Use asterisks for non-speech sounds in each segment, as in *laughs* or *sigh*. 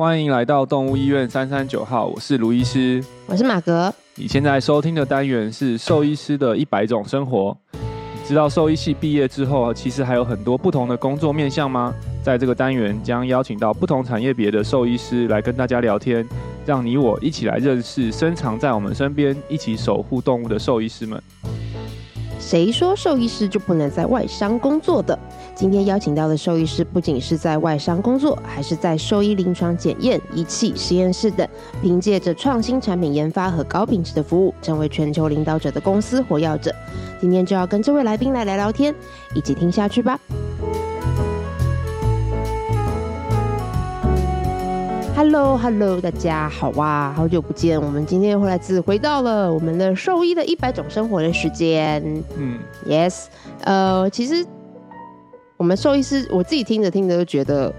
欢迎来到动物医院三三九号，我是卢医师，我是马格。你现在收听的单元是兽医师的一百种生活。你知道兽医系毕业之后，其实还有很多不同的工作面向吗？在这个单元将邀请到不同产业别的兽医师来跟大家聊天，让你我一起来认识深藏在我们身边、一起守护动物的兽医师们。谁说兽医师就不能在外商工作的？今天邀请到的兽医师，不仅是在外商工作，还是在兽医临床检验、仪器、实验室等，凭借着创新产品研发和高品质的服务，成为全球领导者的公司活跃者。今天就要跟这位来宾来聊聊天，一起听下去吧。Hello，Hello，hello, 大家好啊，好久不见，我们今天又来自回到了我们的兽医的一百种生活的时间。嗯，Yes，呃，其实。我们兽医师，我自己听着听着就觉得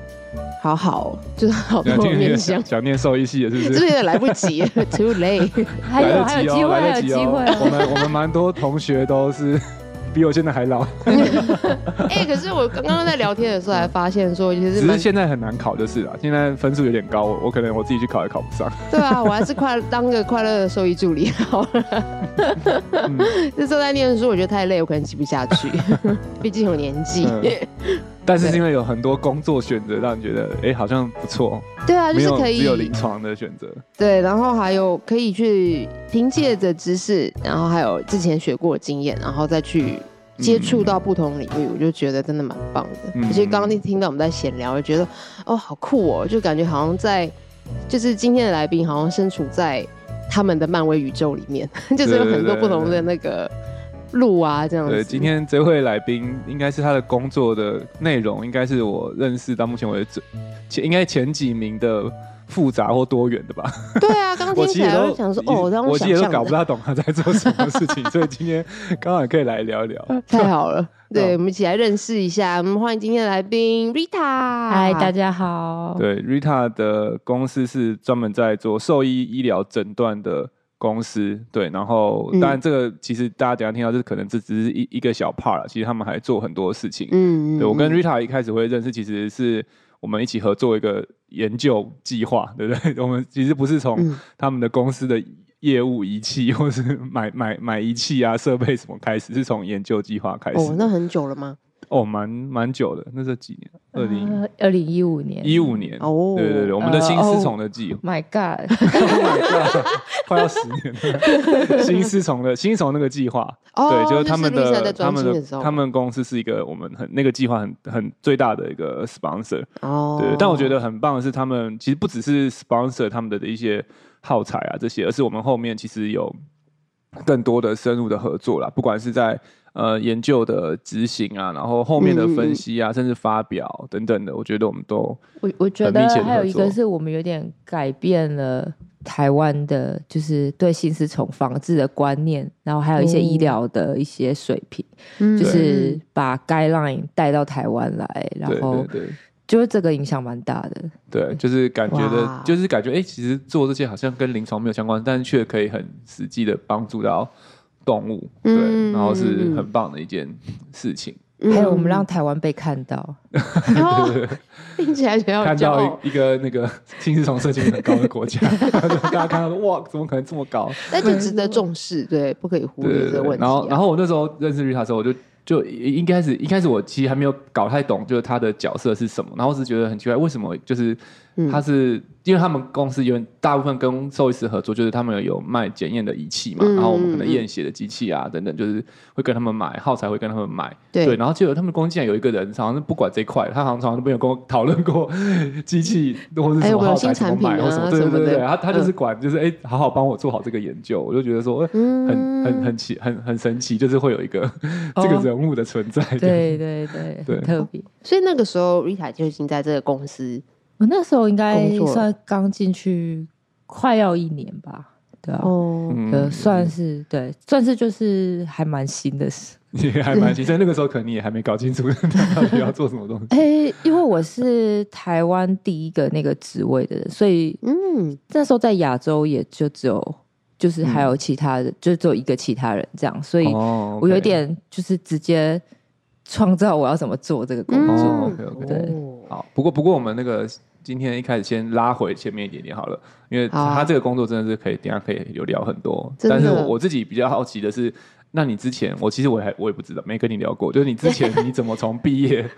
好好，就是好多面向。想念兽医系的是不是？是不是有点来不及，*laughs* too late。还有还有机会，还有机会。我们我们蛮多同学都是。比我现在还老。*laughs* 哎、欸，可是我刚刚在聊天的时候还发现说，其实只是现在很难考就是了。现在分数有点高，我可能我自己去考也考不上。对啊，我还是快 *laughs* 当个快乐的兽医助理好了。嗯，这时候在念书，我觉得太累，我可能记不下去。*laughs* 毕竟有年纪。嗯。但是是因为有很多工作选择，让你觉得哎、欸，好像不错。对啊，就是可以只有临床的选择。对，然后还有可以去凭借着知识，然后还有之前学过的经验，然后再去接触到不同领域，我就觉得真的蛮棒的。嗯、而且刚刚听到我们在闲聊，我觉得哦，好酷哦，就感觉好像在，就是今天的来宾好像身处在他们的漫威宇宙里面，*laughs* 就是有很多不同的那个。路啊，这样子。对，今天这位来宾应该是他的工作的内容，应该是我认识到目前为止前应该前几名的复杂或多元的吧。对啊，刚听起来我想说，哦，我其实都搞不大懂他在做什么事情，*laughs* 所以今天刚好可以来聊一聊。太好了，*laughs* 对，我们一起来认识一下。我们欢迎今天的来宾 Rita。嗨，大家好。对，Rita 的公司是专门在做兽医医疗诊断的。公司对，然后当然这个其实大家等下听到，这可能这只是一一个小 part 了。其实他们还做很多事情。嗯，对，我跟 Rita 一开始会认识，其实是我们一起合作一个研究计划，对不对？*laughs* 我们其实不是从他们的公司的业务仪器，或是买买买仪器啊设备什么开始，是从研究计划开始。哦，那很久了吗？哦，蛮蛮久的，那是几年？二零二零一五年，一五年哦，对对对，我们的新丝虫的计划。My God，My *laughs* God，快要十年了。新丝虫的新丝虫那个计划，对，就是他们的他们的他们公司是一个我们很那个计划很很最大的一个 sponsor 哦。对，但我觉得很棒的是，他们其实不只是 sponsor 他们的一些耗材啊这些，而是我们后面其实有更多的深入的合作啦，不管是在。呃，研究的执行啊，然后后面的分析啊，嗯、甚至发表等等的，我觉得我们都我我觉得还有一个是我们有点改变了台湾的，就是对心丝虫防治的观念，然后还有一些医疗的一些水平，嗯、就是把 guideline 带到台湾来，然后对。就是这个影响蛮大的。对，就是感觉的，就是感觉哎、欸，其实做这些好像跟临床没有相关，但是却可以很实际的帮助到。动物对，然后是很棒的一件事情。还有我们让台湾被看到，听起来比较看到一个那个心丝虫社群很高的国家，*laughs* 大家看到说哇，怎么可能这么高？那就值得重视，对，不可以忽略这个问题。然后，然后我那时候认识 Rita 的时候，我就就一开始一开始我其实还没有搞太懂，就是他的角色是什么，然后我是觉得很奇怪，为什么就是他是。因为他们公司有大部分跟兽医师合作，就是他们有卖检验的仪器嘛，嗯、然后我们可能验血的机器啊等等，就是会跟他们买耗材，会跟他们买。对，对，然后结果他们公司竟然有一个人，好像是不管这块，他好像从来都没有跟我讨论过 *laughs* 机器或者什么耗材怎么买或什么。对对对对，他他就是管，就是哎，好好帮我做好这个研究。我就觉得说，很很很奇，很很神奇，就是会有一个 *laughs* 这个人物的存在。对对对对，对特别。所以那个时候，Rita 就已经在这个公司。我那时候应该算刚进去，快要一年吧，对啊，哦，算是对，算是就是还蛮新的事，也 *laughs* 还蛮新。所以那个时候可能你也还没搞清楚到底要做什么东西。哎、欸，因为我是台湾第一个那个职位的人，所以嗯，那时候在亚洲也就只有，就是还有其他的，嗯、就只有一个其他人这样，所以我有点就是直接创造我要怎么做这个工作。对，好，不过不过我们那个。今天一开始先拉回前面一点点好了，因为他这个工作真的是可以，等下可以有聊很多。但是我自己比较好奇的是，那你之前我其实我还我也不知道，没跟你聊过，就是你之前你怎么从毕业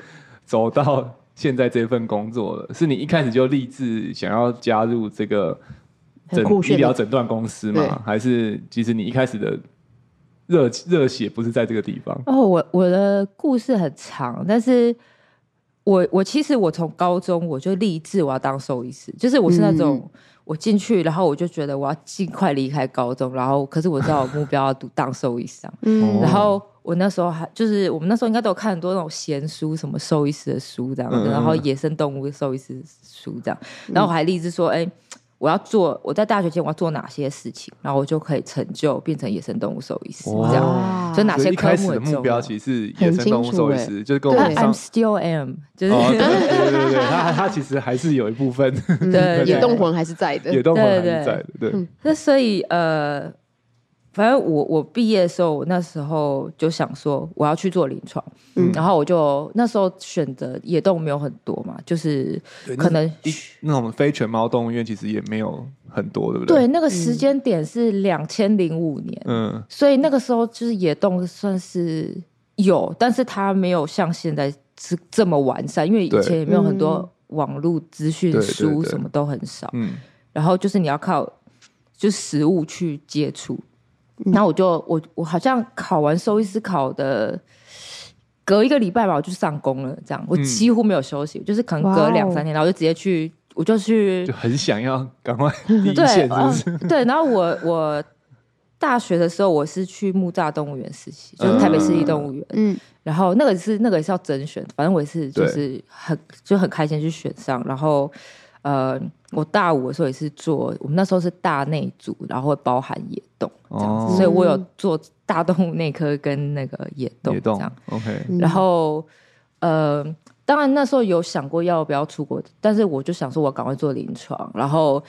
走到现在这份工作的？是你一开始就立志想要加入这个诊医疗诊断公司吗？还是其实你一开始的热热血不是在这个地方？哦，我我的故事很长，但是。我我其实我从高中我就立志我要当兽医师，就是我是那种我进去，然后我就觉得我要尽快离开高中，然后可是我知道我目标要读当兽医生，嗯，然后我那时候还就是我们那时候应该都有看很多那种闲书，什么兽医师的书这样子，然后野生动物兽医师书这样，然后我还立志说，哎。我要做我在大学前我要做哪些事情，然后我就可以成就变成野生动物兽医师这样。所以哪些科目的目标其实是野生动物兽医师，就是跟我们 I'm still am，就是对对对对，他他其实还是有一部分对野动魂还是在的，野动魂还是在的，对。那所以呃。*laughs* 反正我我毕业的时候，我那时候就想说我要去做临床，嗯，然后我就那时候选择野动物没有很多嘛，就是可能那种非犬猫动物园其实也没有很多，对不对？对，那个时间点是两千零五年，嗯，所以那个时候就是野动算是有，但是它没有像现在是这么完善，因为以前也没有很多网络资讯书，什么都很少，嗯，然后就是你要靠就实物去接触。然后我就我我好像考完兽医师考的，隔一个礼拜吧，我就上工了。这样我几乎没有休息，嗯、就是可能隔两三天，然后我就直接去，我就去，就很想要赶快第一线，是不是？对，*laughs* 对。然后我我大学的时候，我是去木栅动物园实习，就是台北市立动物园。嗯。然后那个是那个也是要甄选，反正我也是就是很就很开心去选上，然后。呃，我大五的时候也是做，我们那时候是大内组，然后会包含野动这样子，哦、所以我有做大动物内科跟那个野动这样。OK，然后呃，当然那时候有想过要不要出国，但是我就想说，我赶快做临床。然后，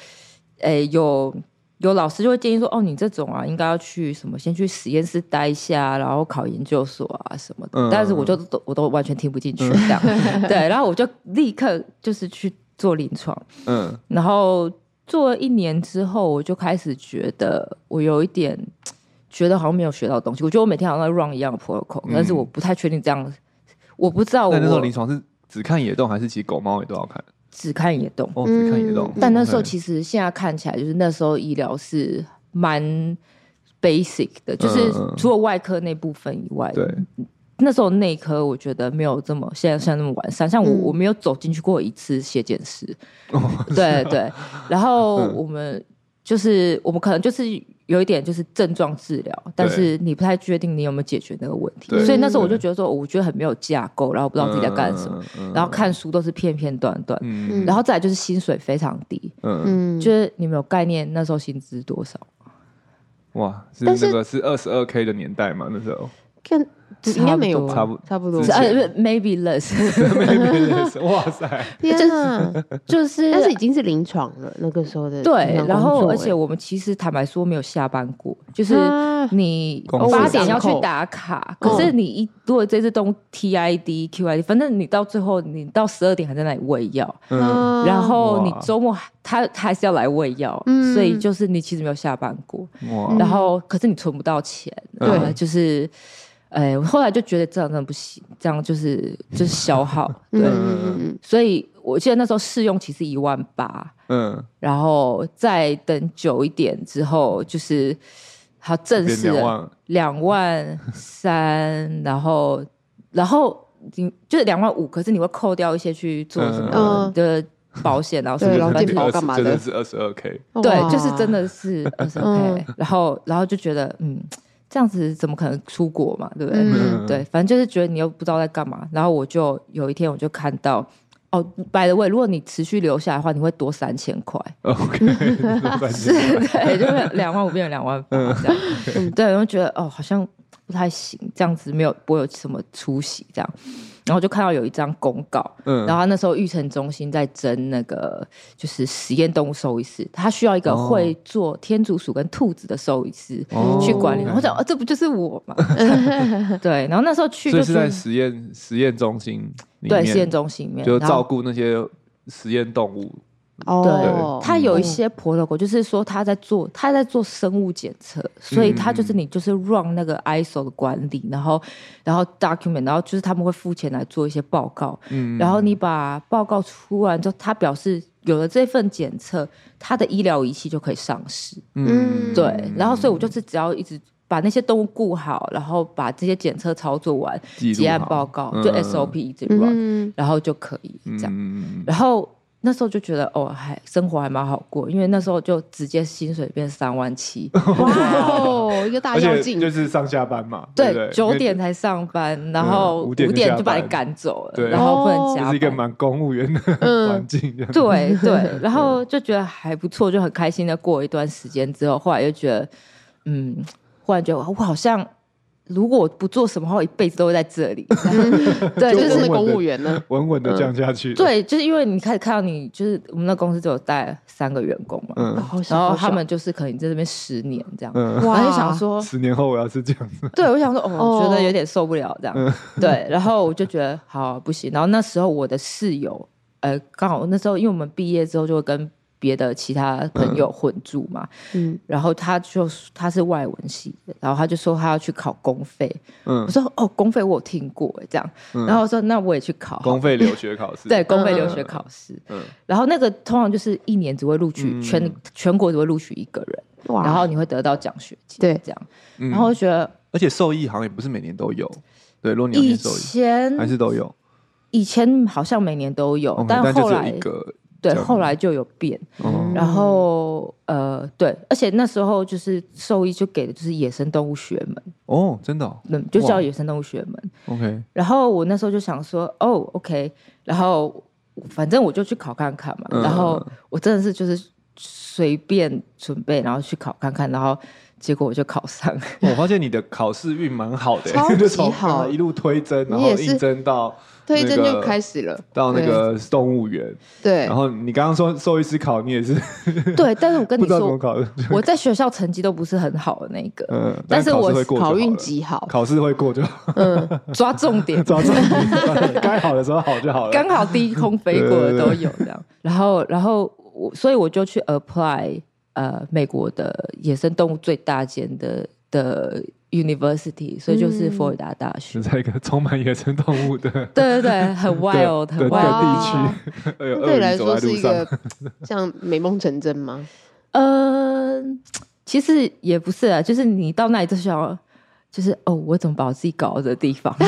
诶，有有老师就会建议说，哦，你这种啊，应该要去什么，先去实验室待一下，然后考研究所啊什么的。嗯、但是我就都我都完全听不进去这样，嗯、*laughs* 对，然后我就立刻就是去。做临床，嗯，然后做了一年之后，我就开始觉得我有一点觉得好像没有学到东西。我觉得我每天好像在 run 一样的 protocol，嗯，但是我不太确定这样，我不知道我。那那时候临床是只看野动，还是其实狗猫也都要看？只看野动，哦，只看野动。但那时候其实现在看起来，就是那时候医疗是蛮 basic 的，就是除了外科那部分以外，对。那时候内科我觉得没有这么现在像那么完善，像我、嗯、我没有走进去过一次血检室，哦、对对，然后我们就是、嗯、我们可能就是有一点就是症状治疗，但是你不太确定你有没有解决那个问题，所以那时候我就觉得说，我觉得很没有架构，然后不知道自己在干什么，嗯、然后看书都是片片段段，嗯、然后再来就是薪水非常低，嗯，就是你们有概念那时候薪资多少？哇，是那个是二十二 K 的年代嘛？那时候。看。应该没有，差不差不多，呃，maybe less，maybe *laughs* less，哇塞，*laughs* 天哪，就是，但是已经是临床了，那个时候的对，然后而且我们其实坦白说没有下班过，就是你八点要去打卡，可是你一如果这次动 TID、QID，反正你到最后你到十二点还在那里喂药，然后你周末他他还是要来喂药，所以就是你其实没有下班过，然后可是你存不到钱，对，就是。哎，我后来就觉得这样真的不行，这样就是就是消耗，*laughs* 对，嗯、所以我记得那时候试用期是一万八，嗯，然后再等久一点之后，就是好正式两万三，然后然后你就是两万五，可是你会扣掉一些去做什么的保险，*laughs* 然后什么劳健保干嘛的，真的是二十二 K，对，就是真的是二十二 K，然后然后就觉得嗯。这样子怎么可能出国嘛？对不对？嗯、对，反正就是觉得你又不知道在干嘛。然后我就有一天我就看到，哦，by the way，如果你持续留下来的话，你会多三千块。OK，*laughs* 是，对，就是两万五变成两万八这样。嗯、*laughs* 对，然后觉得哦，好像不太行，这样子没有不会有什么出息这样。然后就看到有一张公告，嗯，然后他那时候育成中心在征那个就是实验动物兽医师，他需要一个会做天竺鼠跟兔子的兽医师去管理。我想，这不就是我吗？*laughs* 对。然后那时候去就是在实验实验中心，对实验中心里面就照顾那些实验动物。哦，他有一些 protocol，就是说他在做他在做生物检测，所以他就是你就是 run 那个 ISO 的管理，然后然后 document，然后就是他们会付钱来做一些报告，嗯，然后你把报告出完之后，他表示有了这份检测，他的医疗仪器就可以上市，嗯，对，然后所以我就是只要一直把那些动物顾好，然后把这些检测操作完，结案报告就 SOP 一直 run，然后就可以这样，然后。那时候就觉得哦，还生活还蛮好过，因为那时候就直接薪水变三万七，*laughs* 哇哦，一个大跃进，就是上下班嘛，对，九点才上班，然后五点就把你赶走了，然后不能加班，是一个蛮公务员的 *laughs* 环境，对对，*laughs* 然后就觉得还不错，就很开心的过一段时间之后，后来又觉得，嗯，忽然觉得我好像。如果我不做什么话，我一辈子都会在这里。*laughs* 对，就是公务员呢，稳稳的降下去。对，就是因为你开始看到你，就是我们那公司只有带三个员工嘛，然后他们就是可能在这边十年这样。我就想说，*laughs* 十年后我要是这样子。*laughs* 对，我想说，哦，觉得有点受不了这样。对，然后我就觉得好不行。然后那时候我的室友，呃，刚好那时候因为我们毕业之后就会跟。别的其他朋友混住嘛，嗯，然后他就他是外文系的，然后他就说他要去考公费，嗯，我说哦，公费我有听过哎，这样，然后我说那我也去考公费留学考试，对，公费留学考试，嗯，然后那个通常就是一年只会录取全全国只会录取一个人，哇，然后你会得到奖学金，对，这样，然后我觉得，而且受益好像也不是每年都有，对，如果你以前还是都有，以前好像每年都有，但后来一个。对，后来就有变，嗯、然后呃，对，而且那时候就是兽医就给的就是野生动物学门。哦，真的、哦，嗯，就叫野生动物学门，OK。然后我那时候就想说，哦，OK，然后反正我就去考看看嘛，嗯、然后我真的是就是随便准备，然后去考看看，然后结果我就考上。我发现你的考试运蛮好的，超级好，*laughs* 一路推甄，然后应征到。推甄就开始了，到那个动物园。对，然后你刚刚说兽医师考，你也是。*laughs* 对，但是我跟你说，我在学校成绩都不是很好的那个，嗯，但是我考运极好，考试会过就好。嗯，*laughs* 抓重点，抓重点，该好的时候好就好了。刚好低空飞过的都有这样，然后，然后我，所以我就去 apply 呃美国的野生动物最大间的的。University，所以就是佛罗里达大学，在一个充满野生动物的，对对对，很 wild 很 wild 地区。*laughs* 对你来说是一个 *laughs* 像美梦成真吗？呃，其实也不是啊，就是你到那里就想，就是哦，我怎么把我自己搞到这个地方？*laughs*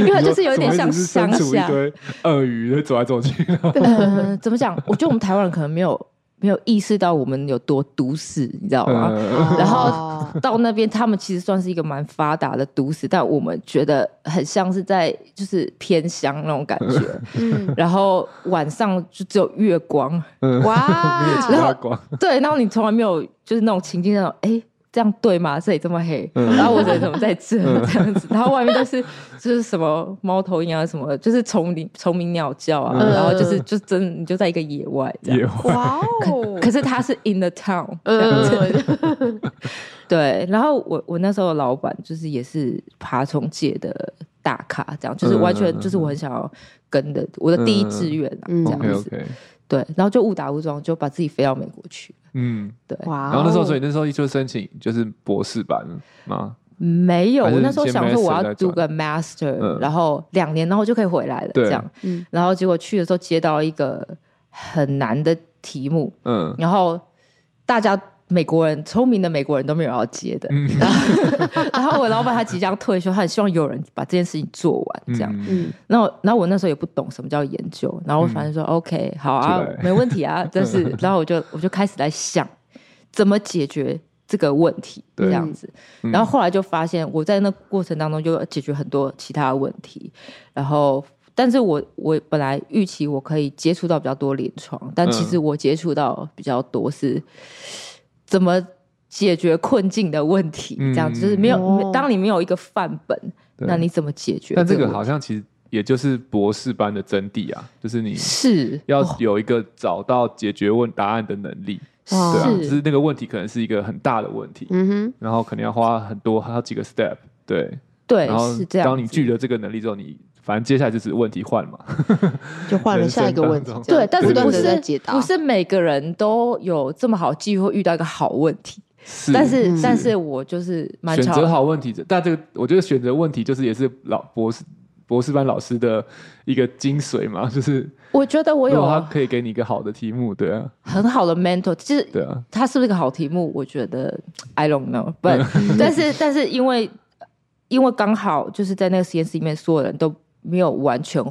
因为就是有一点像乡下，鳄鱼走来走去。嗯，怎么讲？我觉得我们台湾人可能没有。没有意识到我们有多都市，你知道吗？嗯、然后到那边，他们其实算是一个蛮发达的都市，但我们觉得很像是在就是偏乡那种感觉。嗯、然后晚上就只有月光，嗯、哇！然后对，然后你从来没有就是那种情境那种哎。诶这样对吗？这里这么黑，然后我人怎么在这这样子？然后外面都是 *laughs* 就是什么猫头鹰啊，什么就是虫鸣虫鸣鸟叫啊，然后就是就真你就在一个野外这样。哇哦！可是他是 in the town 这样子。*laughs* 对，然后我我那时候的老板就是也是爬虫界的大咖，这样就是完全就是我很想要跟的我的第一志愿这样子。对，然后就误打误撞就把自己飞到美国去。嗯，对，哇！然后那时候，所以那时候就申请就是博士班吗？没有，我那时候想说我要读个 master，然后两年，然后就可以回来了。这样，嗯，然后结果去的时候接到一个很难的题目，嗯，然后大家。美国人聪明的美国人都没有要接的，嗯、然后 *laughs* 然后我老板他即将退休，他很希望有人把这件事情做完，这样。嗯，然后然后我那时候也不懂什么叫研究，然后我反正说、嗯、OK 好啊，来。没问题啊，*laughs* 但是然后我就我就开始在想怎么解决这个问题这样子，然后后来就发现我在那过程当中就解决很多其他的问题，然后但是我我本来预期我可以接触到比较多临床，但其实我接触到比较多是。怎么解决困境的问题？这样子就是没有，当你没有一个范本，那你怎么解决？但这个好像其实也就是博士班的真谛啊，就是你是。要有一个找到解决问答案的能力，对啊，就是那个问题可能是一个很大的问题，嗯哼，然后可能要花很多好几个 step，对。对，然后当你具了这个能力之后，你反正接下来就是问题换嘛，就换了下一个问题。对，但是不是，不是每个人都有这么好机会遇到一个好问题。是，但是，是但是我就是蛮选择好问题，但这个我觉得选择问题就是也是老博士博士班老师的一个精髓嘛，就是我觉得我有他可以给你一个好的题目，对啊，很好的 mentor，其实对啊，他是不是一个好题目？我觉得 I don't know，but *laughs* 但是但是因为因为刚好就是在那个实验室里面，所有人都。没有完全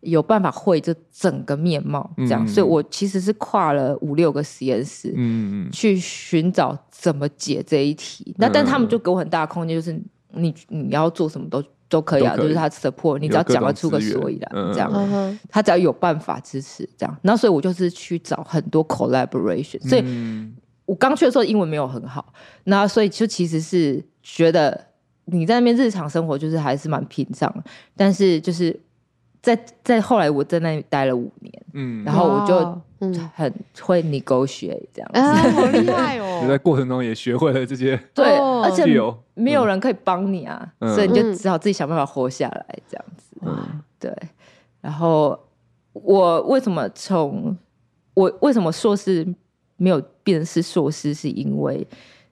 有办法会这整个面貌，这样，嗯、所以我其实是跨了五六个实验室，嗯，去寻找怎么解这一题。嗯、那但他们就给我很大的空间，就是你你要做什么都都可以啊，就是他 support，你只要讲得出个所以然，这样，嗯、他只要有办法支持，这样。那所以我就是去找很多 collaboration，所以我刚去的时候英文没有很好，那所以就其实是觉得。你在那边日常生活就是还是蛮平常，但是就是在在后来我在那里待了五年，嗯，然后我就很会 negotiate 这样子，啊，好厉 *laughs* 害哦！*laughs* 你在过程中也学会了这些，对，而且没有人可以帮你啊，所以你就只好自己想办法活下来这样子，嗯，对。然后我为什么从我为什么硕士没有变成是硕士，是因为。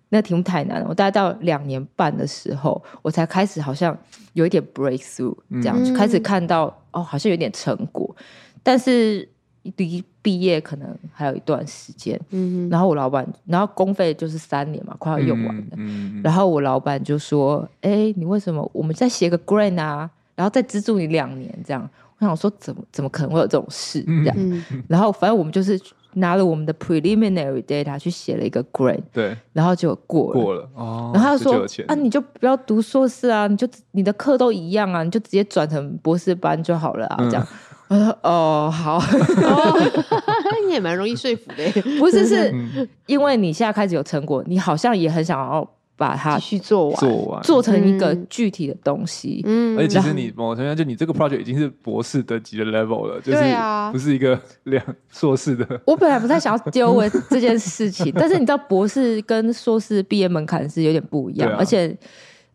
那题目太难了，我大概到两年半的时候，我才开始好像有一点 breakthrough，这样、嗯、就开始看到哦，好像有点成果，但是离毕业可能还有一段时间。嗯，然后我老板，然后公费就是三年嘛，快要用完了。嗯嗯、然后我老板就说：“哎、欸，你为什么我们再写个 grant 啊，然后再资助你两年这样？”我想说怎么怎么可能会有这种事这样？然后反正我们就是。拿了我们的 preliminary data 去写了一个 grade，对，然后就过了，过了哦。然后他就说啊，你就不要读硕士啊，你就你的课都一样啊，你就直接转成博士班就好了啊。嗯、这样，我说哦，好，*laughs* 你也蛮容易说服的，不是，是因为你现在开始有成果，你好像也很想要。把它去做完，做完，做成一个具体的东西。嗯，而且其实你某程度上，就你这个 project 已经是博士等级的 level 了，就是不是一个两硕士的。我本来不太想要 *laughs* 丢我这件事情，但是你知道，博士跟硕士毕业门槛是有点不一样，而且。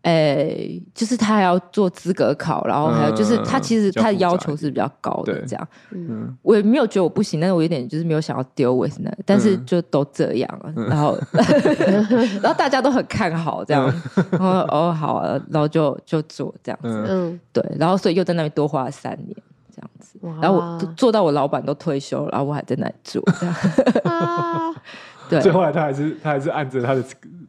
诶、欸，就是他还要做资格考，然后还有就是他其实他的要求是比较高的，这样。嗯，我也没有觉得我不行，但是我有点就是没有想要丢 with 那，但是就都这样了，嗯、然后 *laughs* *laughs* 然后大家都很看好这样，嗯、然后哦好啊，然后就就做这样子，嗯，对，然后所以又在那边多花了三年这样子，哇。然后我做到我老板都退休了，然后我还在那里做这样。*laughs* 啊对，最后来他还是他还是按着他的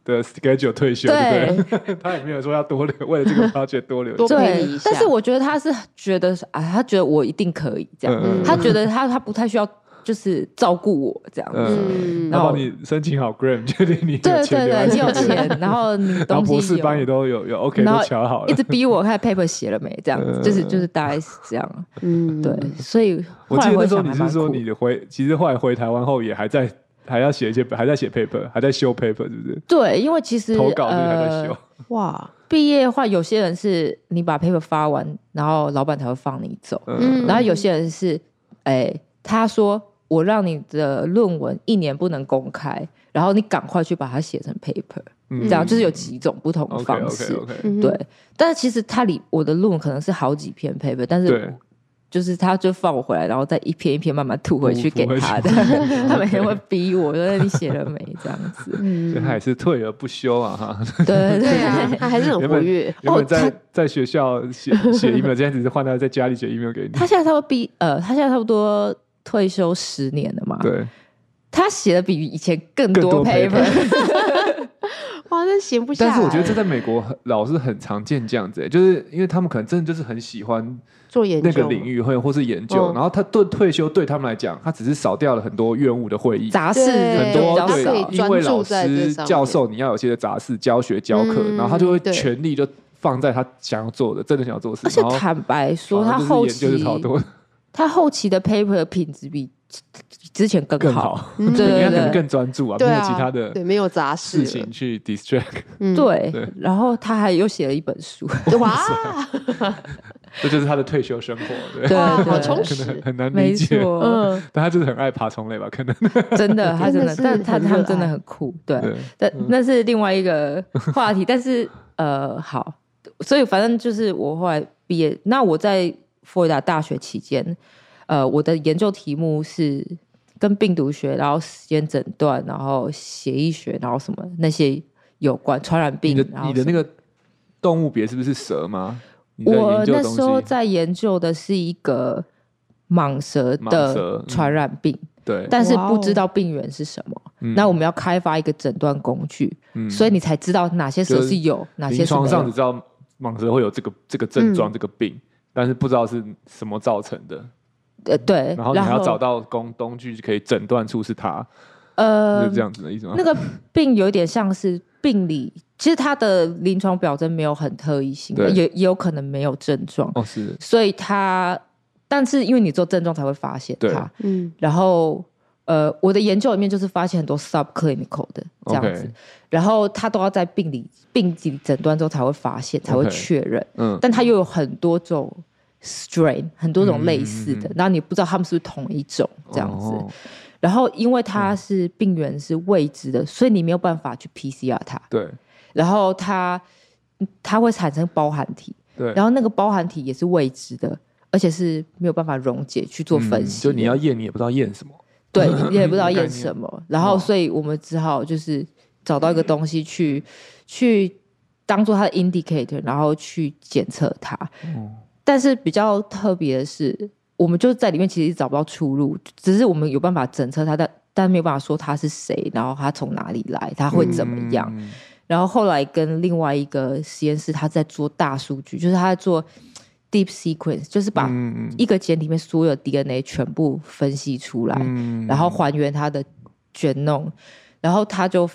的 schedule 退休，对，对？*laughs* 他也没有说要多留，为了这个 *laughs* project 多留，多陪你一下。但是我觉得他是觉得啊，他觉得我一定可以这样，嗯、他觉得他他不太需要就是照顾我这样子，嗯、然后你申请好 grant，*laughs* 确定你有对对对，你有钱，然后你东西有，博士班也都有有 OK 都瞧好了，一直逼我看 paper 写了没，这样子，就是就是大概是这样，嗯，对，所以我记得那时候你是说你回，其实后来回台湾后也还在。还要写一些，还在写 paper，还在修 paper，是不是？对，因为其实投稿还在修。呃、哇，毕业的话，有些人是你把 paper 发完，然后老板才会放你走。嗯，然后有些人是，哎、欸，他说我让你的论文一年不能公开，然后你赶快去把它写成 paper，、嗯、这样就是有几种不同的方式。Okay, okay, okay. 对，但是其实他里我的论文可能是好几篇 paper，但是。就是他，就放我回来，然后再一篇一篇慢慢吐回去给他的。*laughs* 他每天会逼我，说你写了没这样子。嗯，*laughs* 所以他还是退而不休啊，哈。对对啊，他还是很活跃。原本在在学校写写 email，现在只是换到在家里写 email 给你。他现在差不多毕呃，他现在差不多退休十年了嘛。对。他写的比以前更多 paper。*laughs* 哇，那闲不下来。但是我觉得这在美国老是很常见这样子，就是因为他们可能真的就是很喜欢。做研究那个领域或或是研究，然后他对退休对他们来讲，他只是少掉了很多院务的会议杂事，很多对，因为老师教授你要有些杂事教学教课，然后他就会全力就放在他想要做的，真的想要做的事。而且坦白说，他后期他后期的 paper 的品质比之前更好，*laughs* 对对对，更专注啊，没有其他的对，没有杂事。事情去 distract，对，然后他还又写了一本书，*laughs* 哇。*laughs* 这就是他的退休生活，对，对，好充实，很难理解。嗯，但他就是很爱爬虫类吧？可能。真的，他真的，但他他们真的很酷，对。但那是另外一个话题。但是呃，好，所以反正就是我后来毕毕业，那我在佛罗里达大学期间，呃，我的研究题目是跟病毒学，然后时间诊断，然后血液学，然后什么那些有关传染病。你的你的那个动物别是不是蛇吗？我那时候在研究的是一个蟒蛇的传染病。对，但是不知道病源是什么，嗯、那我们要开发一个诊断工具，嗯、所以你才知道哪些蛇是有，哪些是没有。临床上只知道蟒蛇会有这个这个症状、嗯、这个病，但是不知道是什么造成的。呃，对。然后你还要找到工工具可以诊断出是他，呃，是这样子的意思吗？那个病有点像是病理，其实他的临床表征没有很特异性，也也有可能没有症状。哦，是。所以他。但是因为你做症状才会发现他，嗯，然后呃，我的研究里面就是发现很多 subclinical 的这样子然后他都要在病理病理诊断之后才会发现，才会确认，嗯，但他又有很多种 strain，很多种类似的，嗯、然后你不知道他们是不是同一种这样子，哦、然后因为它是病原是未知的，所以你没有办法去 PCR 它，对，然后它它会产生包含体，对，然后那个包含体也是未知的。而且是没有办法溶解去做分析，嗯，就你要验，你也不知道验什么，对，*laughs* 你也不知道验什么，然后所以我们只好就是找到一个东西去，嗯、去当做它的 indicator，然后去检测它。嗯、但是比较特别的是，我们就在里面其实找不到出路，只是我们有办法侦测它，但但没有办法说他是谁，然后他从哪里来，他会怎么样。嗯、然后后来跟另外一个实验室，他在做大数据，就是他在做。Deep sequence 就是把一个简体里面所有 DNA 全部分析出来，嗯、然后还原它的 genome，然后他就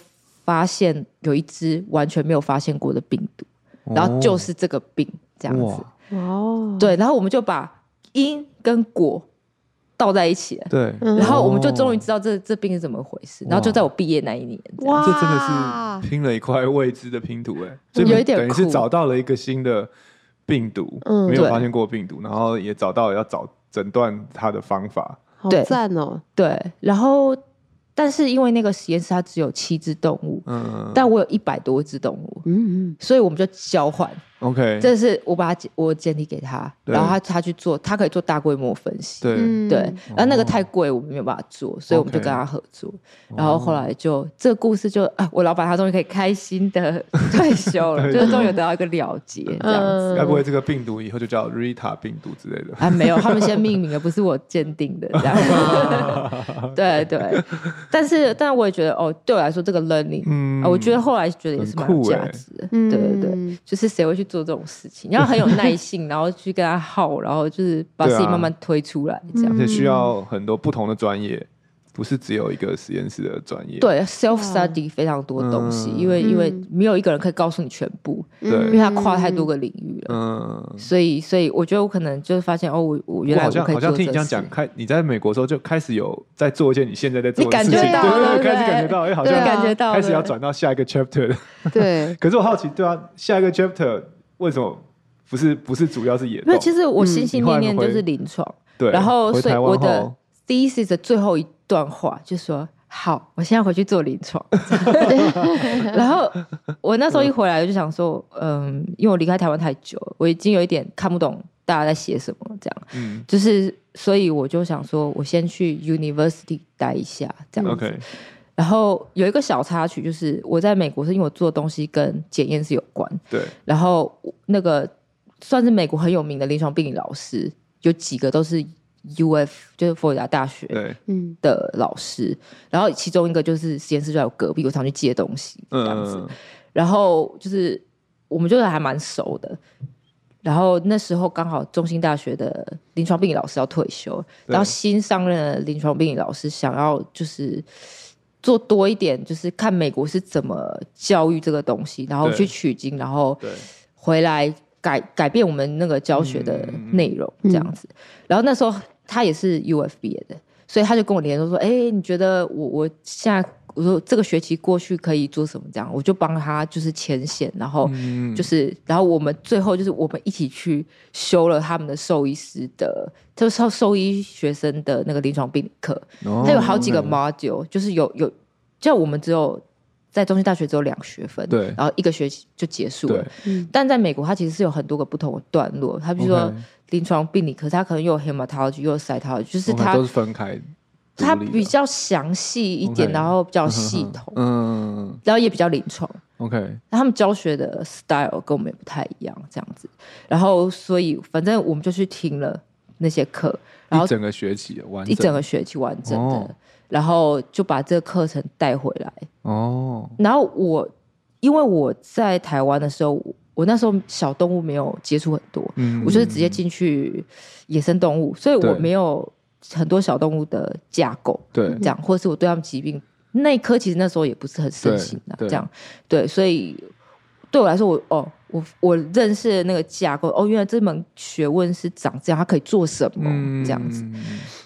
发现有一只完全没有发现过的病毒，哦、然后就是这个病这样子。哦，对，然后我们就把因跟果倒在一起了，对，然后我们就终于知道这这病是怎么回事。然后就在我毕业那一年，哇，这真的是拼了一块未知的拼图哎，所以有一点等于是找到了一个新的。病毒，没有发现过病毒，嗯、然后也找到了要找诊断它的方法，好赞哦！对，然后。但是因为那个实验室它只有七只动物，嗯，但我有一百多只动物，嗯嗯，所以我们就交换，OK，这是我把它我简体给他，然后他他去做，他可以做大规模分析，对。对，然后那个太贵，我们没有办法做，所以我们就跟他合作，然后后来就这个故事就啊，我老板他终于可以开心的退休了，就是终于得到一个了结，这样子。该不会这个病毒以后就叫 Rita 病毒之类的？啊，没有，他们先命名的，不是我鉴定的，这样，*laughs* 对对。但是，但我也觉得哦，对我来说，这个 learning，嗯，我觉得后来觉得也是蛮有价值的。对对对，就是谁会去做这种事情？你要很有耐性，*laughs* 然后去跟他耗，然后就是把自己慢慢推出来，这样。而且需要很多不同的专业。不是只有一个实验室的专业，对，self study 非常多东西，因为因为没有一个人可以告诉你全部，对，因为他跨太多个领域了，嗯，所以所以我觉得我可能就是发现哦，我我原来好像好像听你这样讲，开你在美国的时候就开始有在做一些你现在在做的事情，对对？对，开始感觉到，哎，好像感觉到开始要转到下一个 chapter，对。*laughs* 可是我好奇，对啊，下一个 chapter 为什么不是不是主要是野？那其实我心心念念就是临床，对，然后所以我的 thesis 的最后一。段话就说好，我现在回去做临床。*laughs* 然后我那时候一回来，我就想说，嗯，因为我离开台湾太久，我已经有一点看不懂大家在写什么，这样，嗯，就是所以我就想说，我先去 University 待一下，这样子。Okay. 然后有一个小插曲，就是我在美国是因为我做的东西跟检验是有关，对。然后那个算是美国很有名的临床病理老师，有几个都是。U.F. 就是佛罗里达大学的老师，然后其中一个就是实验室就在我隔壁，我常去借东西这样子。嗯、然后就是我们就是还蛮熟的。然后那时候刚好中兴大学的临床病理老师要退休，然后新上任的临床病理老师想要就是做多一点，就是看美国是怎么教育这个东西，然后去取经，然后回来。改改变我们那个教学的内容，这样子。嗯、然后那时候他也是 UF 毕业的，所以他就跟我联络说：“哎、欸，你觉得我我现在我说这个学期过去可以做什么？这样，我就帮他就是牵线，然后就是，嗯、然后我们最后就是我们一起去修了他们的兽医师的，就是兽医学生的那个临床病理课。他、哦、有好几个 module，、嗯、就是有有，就我们只有在中兴大学只有两学分，对，然后一个学期就结束了。但在美国，它其实是有很多个不同的段落。它比如说临床病理，可是它可能又有 hematology，又有 cytology，就是它都是分开。它比较详细一点，然后比较系统，嗯，然后也比较临床。OK，那他们教学的 style 跟我们也不太一样，这样子。然后，所以反正我们就去听了那些课，然后一整个学期完，一整个学期完整的，然后就把这个课程带回来。哦，然后我因为我在台湾的时候，我那时候小动物没有接触很多，嗯，我就是直接进去野生动物，所以我没有。很多小动物的架构，对，这样，或者是我对他们疾病那一科，其实那时候也不是很盛行的，这样，对，所以对我来说，我哦，我我认识的那个架构，哦，原来这门学问是长这样，它可以做什么、嗯、这样子。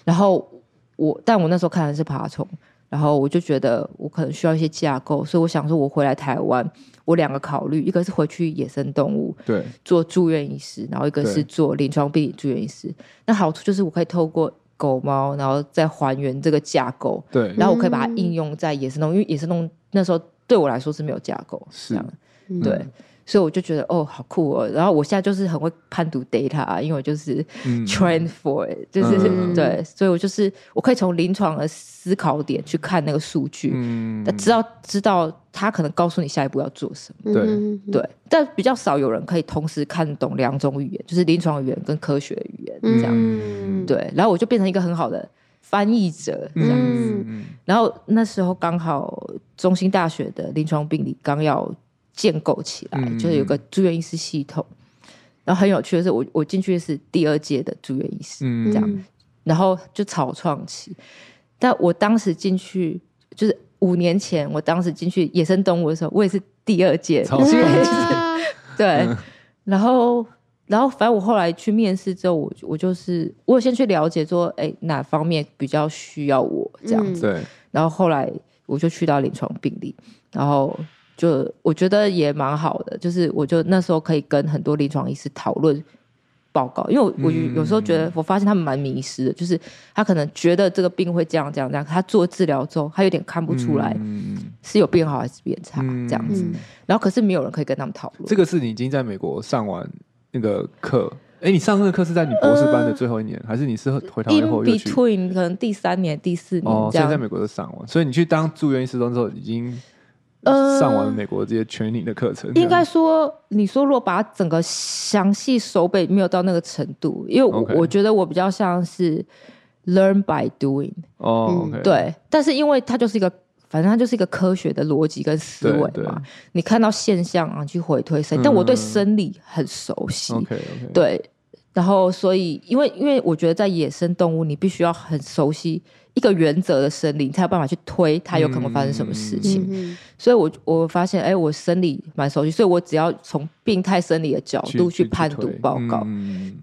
然后我，但我那时候看的是爬虫，然后我就觉得我可能需要一些架构，所以我想说，我回来台湾，我两个考虑，一个是回去野生动物，对，做住院医师，然后一个是做临床病理住院医师。那好处就是我可以透过狗猫，然后再还原这个架构，对，然后我可以把它应用在野生动物，因为野生动物那时候对我来说是没有架构，是。这样，嗯、对，所以我就觉得哦，好酷哦。然后我现在就是很会判读 data，因为我就是 train for it，、嗯、就是、嗯、对，所以我就是我可以从临床的思考点去看那个数据，嗯，知道知道他可能告诉你下一步要做什么，对对，但比较少有人可以同时看懂两种语言，就是临床语言跟科学语言这样。嗯对，然后我就变成一个很好的翻译者这样子。嗯、然后那时候刚好中兴大学的临床病理刚要建构起来，嗯、就是有个住院医师系统。然后很有趣的是，我我进去的是第二届的住院医师，嗯、这样，然后就草创期。但我当时进去，就是五年前，我当时进去野生动物的时候，我也是第二届。*laughs* 对，嗯、然后。然后，反正我后来去面试之后，我我就是我有先去了解说，哎，哪方面比较需要我这样子。对。然后后来我就去到临床病例，然后就我觉得也蛮好的，就是我就那时候可以跟很多临床医师讨论报告，因为我我有时候觉得我发现他们蛮迷失的，就是他可能觉得这个病会这样这样这样，他做治疗之后他有点看不出来是有变好还是变差这样子。然后可是没有人可以跟他们讨论。这个是你已经在美国上完。那个课，哎，你上那个课是在你博士班的最后一年，呃、还是你是回台湾后又去 between 可能第三年、第四年哦，所以在美国都上完，所以你去当住院医师的时候，已经上完了美国这些 training 的课程。呃、应该说，你说如果把整个详细手背没有到那个程度，因为我.我觉得我比较像是 learn by doing 哦.对，但是因为它就是一个。反正它就是一个科学的逻辑跟思维嘛，你看到现象啊去回推生，但我对生理很熟悉，对，然后所以因为因为我觉得在野生动物，你必须要很熟悉一个原则的生理，你才有办法去推它有可能发生什么事情。所以我我发现，哎，我生理蛮熟悉，所以我只要从病态生理的角度去判读报告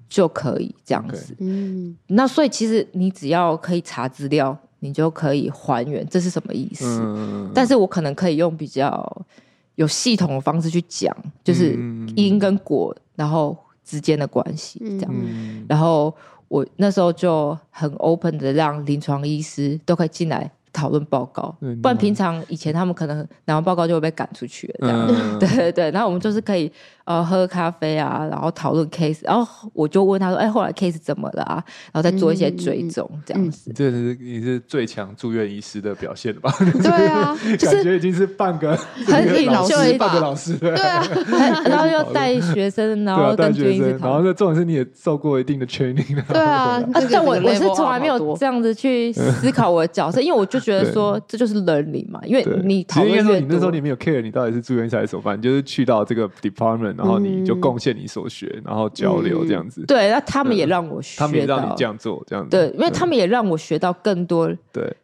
就可以这样子。嗯，那所以其实你只要可以查资料。你就可以还原这是什么意思，嗯、但是我可能可以用比较有系统的方式去讲，就是因跟果，然后之间的关系这样，嗯、然后我那时候就很 open 的让临床医师都可以进来。讨论报告，不然平常以前他们可能拿完报告就会被赶出去了，这样，嗯、*laughs* 对对对。然后我们就是可以呃喝咖啡啊，然后讨论 case，然后我就问他说：“哎，后来 case 怎么了啊？”然后再做一些追踪，这样子。这是你是最强住院医师的表现吧？对啊，*laughs* 感觉已经是半个 *laughs* 很老师，半个老师，对啊。*laughs* 然后又带学生，然后跟住院医师，然后这重点是你也受过一定的 training，对啊。但我我是从来没有这样子去思考我的角色，因为我就。觉得说这就是 learning 嘛，因为你讨论越多，你那时候你没有 care 你到底是住院医师还是什么，反正就是去到这个 department，然后你就贡献你所学，然后交流这样子。对，那他们也让我学到，他们也让你这样做，这样子。对，因为他们也让我学到更多对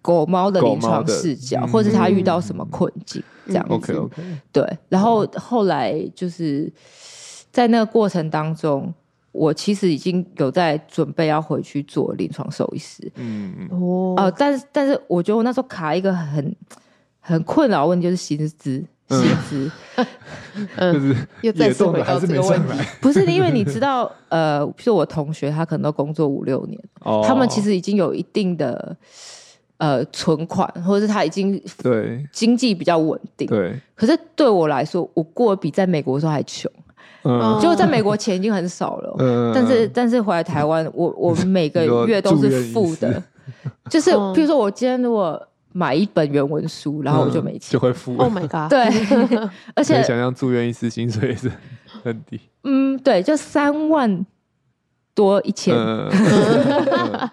狗猫的临床视角，或者他遇到什么困境这样子。OK OK。对，然后后来就是在那个过程当中。我其实已经有在准备要回去做临床兽医师，嗯嗯哦，呃，但是但是我觉得我那时候卡一个很很困扰的问题，就是薪资，薪资，嗯，*laughs* 就是又再次回到这个问题，*laughs* 不是因为你知道，呃，比如说我同学他可能都工作五六年，哦，他们其实已经有一定的。呃存款，或者是他已经对。经济比较稳定。对，可是对我来说，我过得比在美国的时候还穷。嗯，就在美国钱已经很少了，嗯，但是但是回来台湾，我我每个 *laughs* 月都是负的，就是比如说我今天如果买一本原文书，然后我就没钱，就会付。Oh my god！对，*laughs* 而且想象住院医师薪水也是很低，嗯，对，就三万多一千，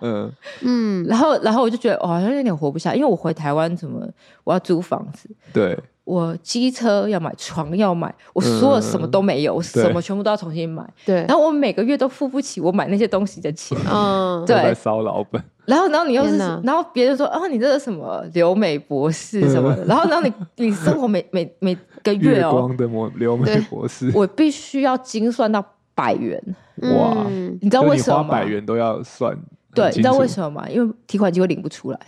嗯嗯，*laughs* 然后然后我就觉得哦，好像有点活不下，因为我回台湾怎么我要租房子，对。我机车要买，床要买，我所有什么都没有，我什么全部都要重新买。对，然后我每个月都付不起我买那些东西的钱。嗯，对，在烧老本。然后，然后你又是，然后别人说啊，你这是什么留美博士什么的。然后，然后你你生活每每每个月哦，月光的留美博士，我必须要精算到百元。哇，你知道为什么吗？百元都要算。对，你知道为什么吗？因为提款机会领不出来。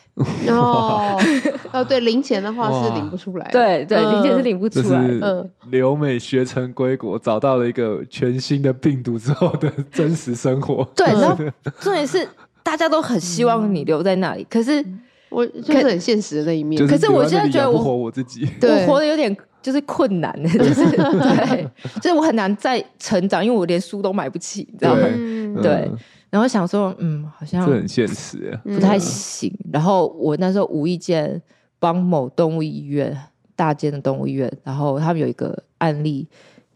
哦，*laughs* 哦，对，零钱的话是领不出来。对对，零钱是领不出来。嗯，留美学成归国，找到了一个全新的病毒之后的真实生活。对，然后 *laughs* 重点是大家都很希望你留在那里，可是我就是很现实的那一面。可是我现在觉得我活我自己，我活得有点就是困难，就 *laughs* 是对，就是我很难再成长，因为我连书都买不起，你知道吗？对。然后想说，嗯，好像这很现实，不太行。嗯、然后我那时候无意间帮某动物医院，大间的动物医院，然后他们有一个案例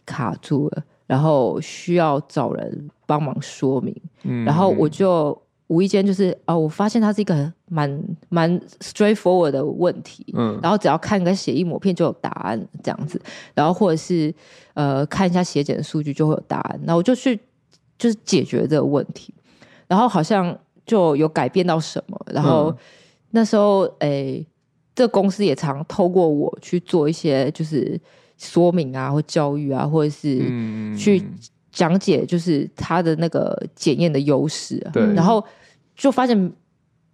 卡住了，然后需要找人帮忙说明。嗯，然后我就无意间就是哦，我发现它是一个蛮蛮 straightforward 的问题。嗯，然后只要看个血液抹片就有答案，这样子。然后或者是呃看一下血检的数据就会有答案。那我就去就是解决这个问题。然后好像就有改变到什么，然后那时候诶、欸，这公司也常透过我去做一些就是说明啊，或教育啊，或者是去讲解，就是他的那个检验的优势。对，然后就发现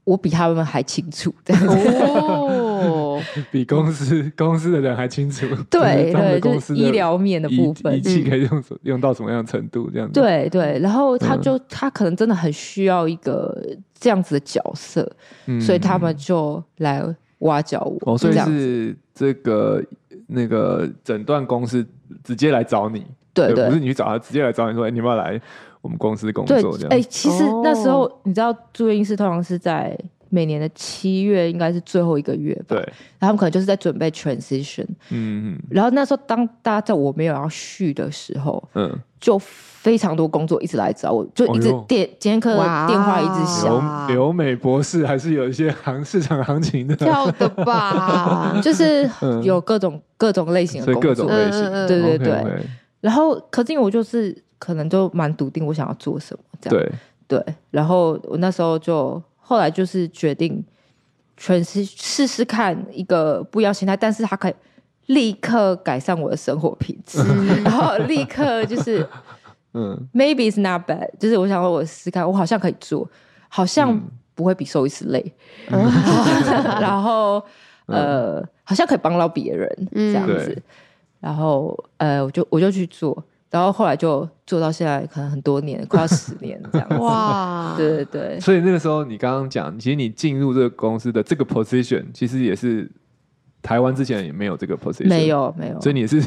我比他们还清楚，*laughs* 这样。哦 *laughs* 比公司公司的人还清楚，对 *laughs* 对，就是医疗面的部分，仪器可以用用到什么样的程度，这样子。对对，然后他就他可能真的很需要一个这样子的角色，所以他们就来挖角我。哦，所以是这个那个诊断公司直接来找你，对对，不是你去找他，直接来找你说，哎，你要不要来我们公司工作？这样。哎，其实那时候你知道，住院医师通常是在。每年的七月应该是最后一个月吧，对，然后他们可能就是在准备 transition，嗯嗯，然后那时候当大家在我没有要续的时候，嗯，就非常多工作一直来找我，就一直电今天课电话一直响。留美博士还是有一些行市场行情的，要的吧，*laughs* 就是有各种各种类型的工作，各种类型，对对对。然后可是因为我就是可能就蛮笃定我想要做什么这样，对。对，然后我那时候就。后来就是决定，全是试试看一个不一样心态，但是他可以立刻改善我的生活品质，嗯、*laughs* 然后立刻就是，*laughs* 嗯，maybe it's not bad，就是我想说我试试看，我好像可以做，好像不会比兽医师累，嗯、*laughs* 然后呃，好像可以帮到别人这样子，嗯、然后呃，我就我就去做。然后后来就做到现在，可能很多年，快要十年这样子。哇！对对对。所以那个时候，你刚刚讲，其实你进入这个公司的这个 position，其实也是台湾之前也没有这个 position，没有没有。所以你是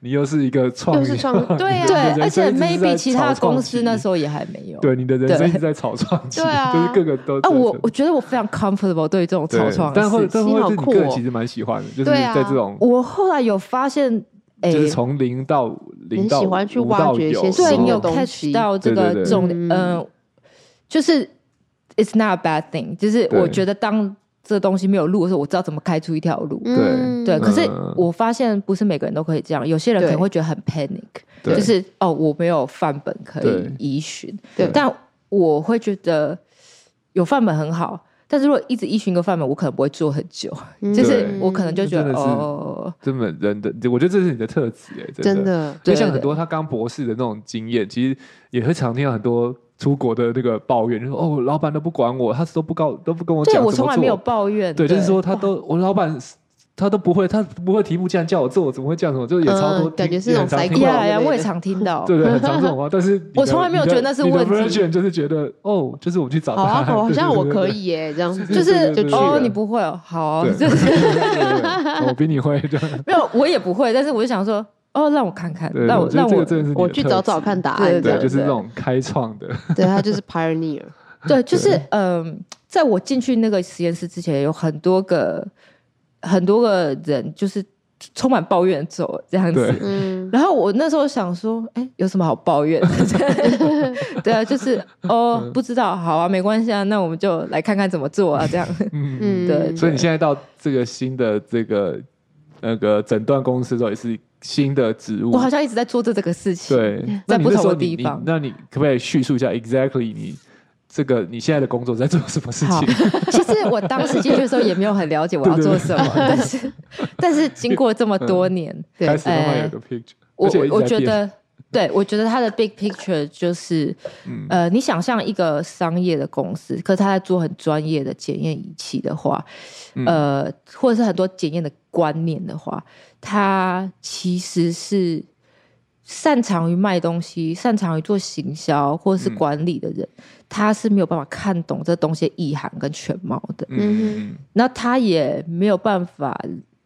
你又是一个创，又是创，对对，而且 maybe 其他公司那时候也还没有。对，你的人生一直在草创期，对啊，就是各个都。啊，我我觉得我非常 comfortable 对于这种草创，但后但后来你个人其实蛮喜欢的，就是在这种。我后来有发现。就是从零到零到，喜欢去挖掘一些新的东西，到这个重点，嗯，就是 it's not a bad thing，就是我觉得当这东西没有路的时候，我知道怎么开出一条路，对。对。可是我发现不是每个人都可以这样，有些人可能会觉得很 panic，就是哦，我没有范本可以依循，对，但我会觉得有范本很好。但是如果一直依循一个范本，我可能不会做很久。就是我可能就觉得哦，这么人的，我觉得这是你的特质哎，真的。就像很多他刚博士的那种经验，其实也会常听到很多出国的那个抱怨，就说哦，老板都不管我，他都不告都不跟我讲。对，我从来没有抱怨。对，就是说他都我老板他都不会，他不会题目，竟然叫我做，我怎么会这样？什么就也超多，感觉是那种塞呀呀，我也常听到，对 *laughs* 对，很常这种话。但是我从来没有觉得那是问题，就是觉得哦，就是我去找他，好像我可以耶，这样子，就是哦，你不会哦，好，就是 *laughs* 我比你会，没有，我也不会，但是我就想说，哦，让我看看，让我让我我去找找看答案，对，就是那种开创的，对他就是 pioneer，*laughs* 对，就是嗯，在我进去那个实验室之前，有很多个。很多个人就是充满抱怨走这样子，对然后我那时候想说，哎、欸，有什么好抱怨的？*laughs* 对啊，就是哦，不知道，好啊，没关系啊，那我们就来看看怎么做啊，这样。*laughs* 嗯，对。所以你现在到这个新的这个那个诊断公司之后，也是新的职务。我好像一直在做这这个事情，对，在不同的地方。那你可不可以叙述一下，exactly 你？这个你现在的工作在做什么事情？其实我当时进去的时候也没有很了解我要做什么，*laughs* 但是但是经过这么多年，开始慢慢有个 picture。我我觉得，对我觉得他的 big picture 就是，呃，你想象一个商业的公司，可是他在做很专业的检验仪器的话，呃，或者是很多检验的观念的话，他其实是。擅长于卖东西、擅长于做行销或者是管理的人，嗯、他是没有办法看懂这东西的意涵跟全貌的。嗯，那他也没有办法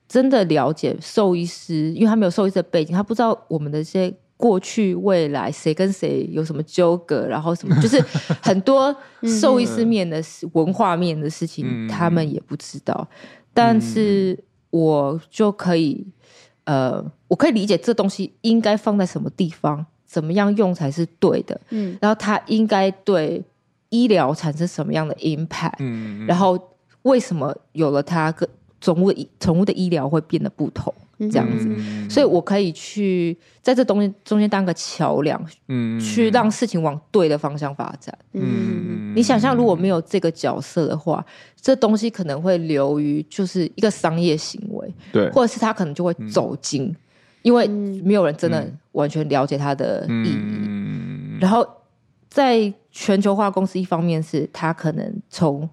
真的了解兽医师，因为他没有兽医师的背景，他不知道我们的这些过去、未来谁跟谁有什么纠葛，然后什么就是很多兽医师面的文化面的事情，嗯、他们也不知道。但是我就可以。呃，我可以理解这东西应该放在什么地方，怎么样用才是对的。嗯，然后它应该对医疗产生什么样的 impact？嗯，然后为什么有了它，跟宠物宠物的医疗会变得不同？这样子，嗯、所以我可以去在这东西中间当个桥梁，嗯，去让事情往对的方向发展。嗯，你想象如果没有这个角色的话，这东西可能会流于就是一个商业行为，对，或者是他可能就会走精，嗯、因为没有人真的完全了解它的意义。嗯、然后在全球化公司，一方面是它可能从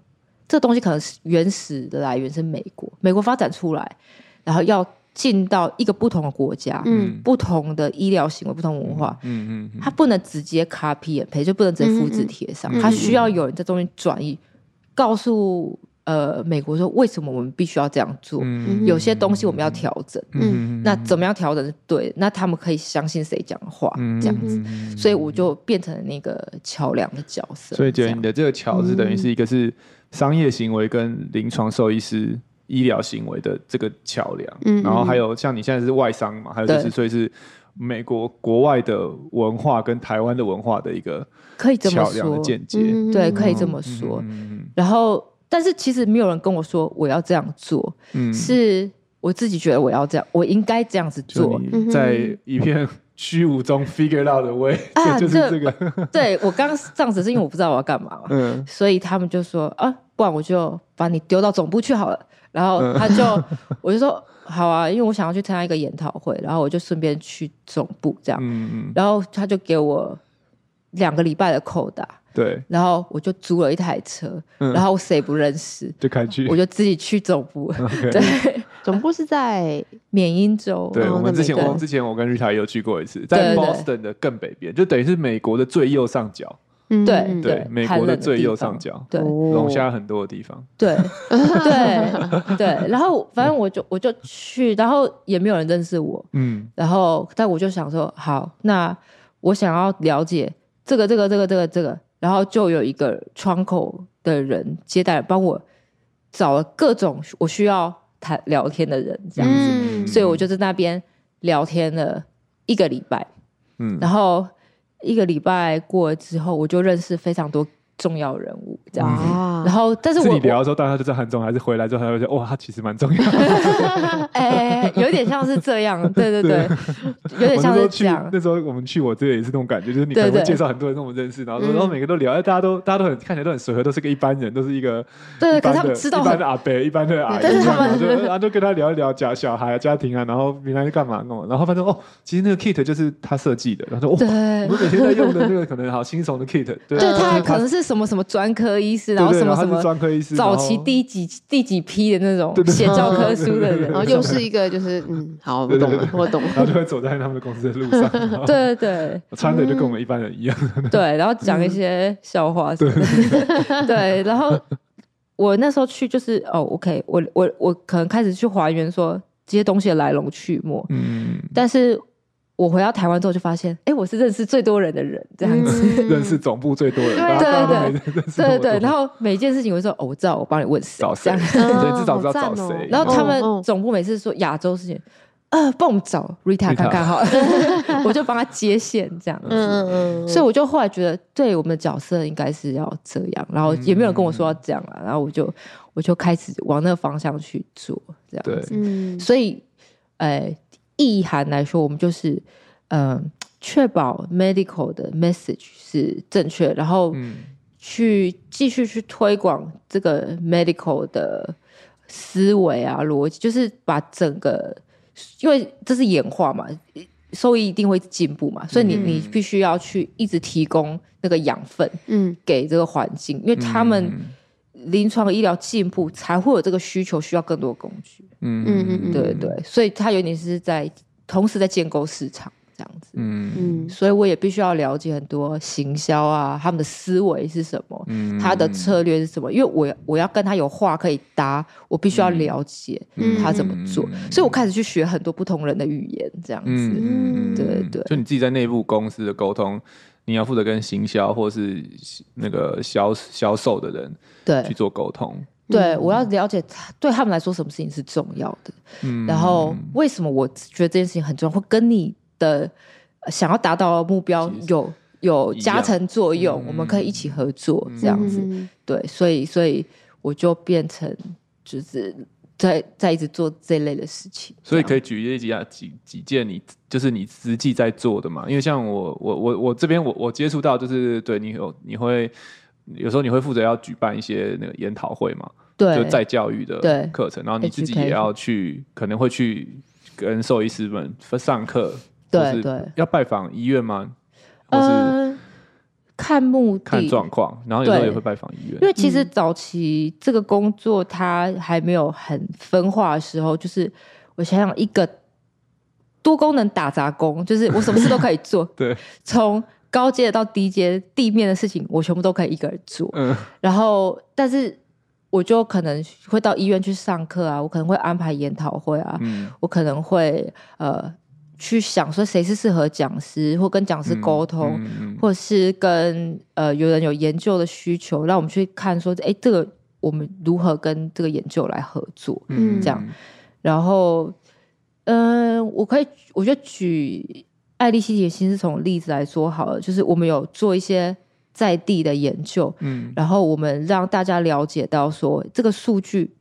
这东西可能是原始的来源是美国，美国发展出来，然后要。进到一个不同的国家，嗯，不同的医疗行为，不同文化，嗯嗯，他不能直接 copy and paste，就不能直接复制贴上，他需要有人在中间转移，告诉呃美国说为什么我们必须要这样做，有些东西我们要调整，嗯，那怎么样调整？是对，那他们可以相信谁讲的话，这样子，所以我就变成了那个桥梁的角色。所以觉得你的这个桥是等于是一个是商业行为跟临床兽医师。医疗行为的这个桥梁，嗯、然后还有像你现在是外商嘛，还有就是所以是美国国外的文化跟台湾的文化的一个可以这么说的间接，嗯、对，可以这么说。嗯、然后，但是其实没有人跟我说我要这样做，嗯、是我自己觉得我要这样，我应该这样子做，在一片虚无中 figure out the way，*laughs* 啊，就是这个。对，我刚刚这样子是因为我不知道我要干嘛嘛，嗯，所以他们就说啊，不然我就把你丢到总部去好了。然后他就，我就说好啊，因为我想要去参加一个研讨会，然后我就顺便去总部这样。嗯嗯。然后他就给我两个礼拜的扣打。对。然后我就租了一台车，然后我谁不认识，*laughs* 就开去，我就自己去总部。*laughs* 对。*laughs* 总部是在缅因州。对，我们之前，我们之前我跟 Rita 也有去过一次，在 Boston 的更北边，就等于是美国的最右上角。对对，美国的最右上角，对，龙虾很多的地方，对 *laughs* 对对，然后反正我就我就去，然后也没有人认识我，嗯，然后但我就想说，好，那我想要了解这个这个这个这个这个，然后就有一个窗口的人接待，帮我找了各种我需要谈聊天的人，这样子，所以我就在那边聊天了一个礼拜，嗯，然后。一个礼拜过了之后，我就认识非常多重要人物，这样子。然后，但是我你聊的时候，大家就知道很重要，还是回来之后，他会觉得哇，他其实蛮重要的。*laughs* 哎，有点像是这样，*laughs* 对对对，有点像是这样。那时候我们去我这里也是那种感觉，就是你可能会介绍很多人跟我们认识，然后然后每个都聊，哎，大家都大家都很看起来都很随和，都是个一般人，都是一个对，可是他们知道一般的阿伯，一般的阿姨，但是他们就然后就跟他聊一聊家小孩啊、家庭啊，然后平常是干嘛弄，然后发现哦，其实那个 kit 就是他设计的，然后说哦，我们每天在用的那个可能好轻松的 kit，对，他可能是。什么什么专科医师，然后什么什么专科医师，早期第几第几批的那种写教科书的人，然后又是一个就是嗯，好，我懂了，我懂了，然后就会走在他们的公司的路上，对对对，穿的就跟我们一般人一样，对，然后讲一些笑话什么的，对，然后我那时候去就是哦，OK，我我我可能开始去还原说这些东西的来龙去脉，嗯，但是。我回到台湾之后就发现，哎，我是认识最多人的人，这样子，*laughs* 认识总部最多人，对对对，对对对。然后每一件事情，我说，哦，我知道，我帮你问谁，找谁，*laughs* 所以至少知道找谁。*laughs* 然后他们总部每次说亚洲事情，呃，帮我们找 Rita 看看好了，我就帮他接线，这样子。嗯嗯。所以我就后来觉得，对我们的角色应该是要这样，然后也没有人跟我说要这样了，然后我就我就开始往那个方向去做，这样子。嗯。所以，哎。意涵来说，我们就是，嗯、呃，确保 medical 的 message 是正确，然后去继续去推广这个 medical 的思维啊逻辑，就是把整个，因为这是演化嘛，收益一定会进步嘛，所以你你必须要去一直提供那个养分，嗯，给这个环境，因为他们。临床医疗进步，才会有这个需求，需要更多工具。嗯嗯嗯，对对，所以它有点是在同时在建构市场这样子。嗯嗯，所以我也必须要了解很多行销啊，他们的思维是什么，嗯，他的策略是什么？因为我我要跟他有话可以搭，我必须要了解他怎么做。所以我开始去学很多不同人的语言，这样子。嗯，对对。就你自己在内部公司的沟通。你要负责跟行销或是那个销销售的人对。去做沟通，对，我要了解他对他们来说什么事情是重要的，嗯，然后为什么我觉得这件事情很重要，会跟你的想要达到的目标有有加成作用，我们可以一起合作这样子，对，所以所以我就变成就是。在在一直做这类的事情，所以可以举例几几几件你就是你实际在做的嘛？因为像我我我我这边我我接触到就是对你有你会有时候你会负责要举办一些那个研讨会嘛？对，就在教育的课程，然后你自己也要去，可能会去跟兽医师们上课，对对，要拜访医院吗？或是？看目的、看状况，然后有时候也会拜访医院。因为其实早期这个工作它还没有很分化的时候，就是我想想一个多功能打杂工，就是我什么事都可以做。*laughs* 对，从高阶到低阶地面的事情，我全部都可以一个人做。嗯，然后但是我就可能会到医院去上课啊，我可能会安排研讨会啊，嗯，我可能会呃。去想说谁是适合讲师，或跟讲师沟通，嗯嗯嗯、或是跟呃有人有研究的需求，让我们去看说，哎，这个我们如何跟这个研究来合作，嗯，这样。然后，嗯、呃，我可以，我觉得举爱丽西铁心丝虫的例子来说好了，就是我们有做一些在地的研究，嗯，然后我们让大家了解到说这个数据。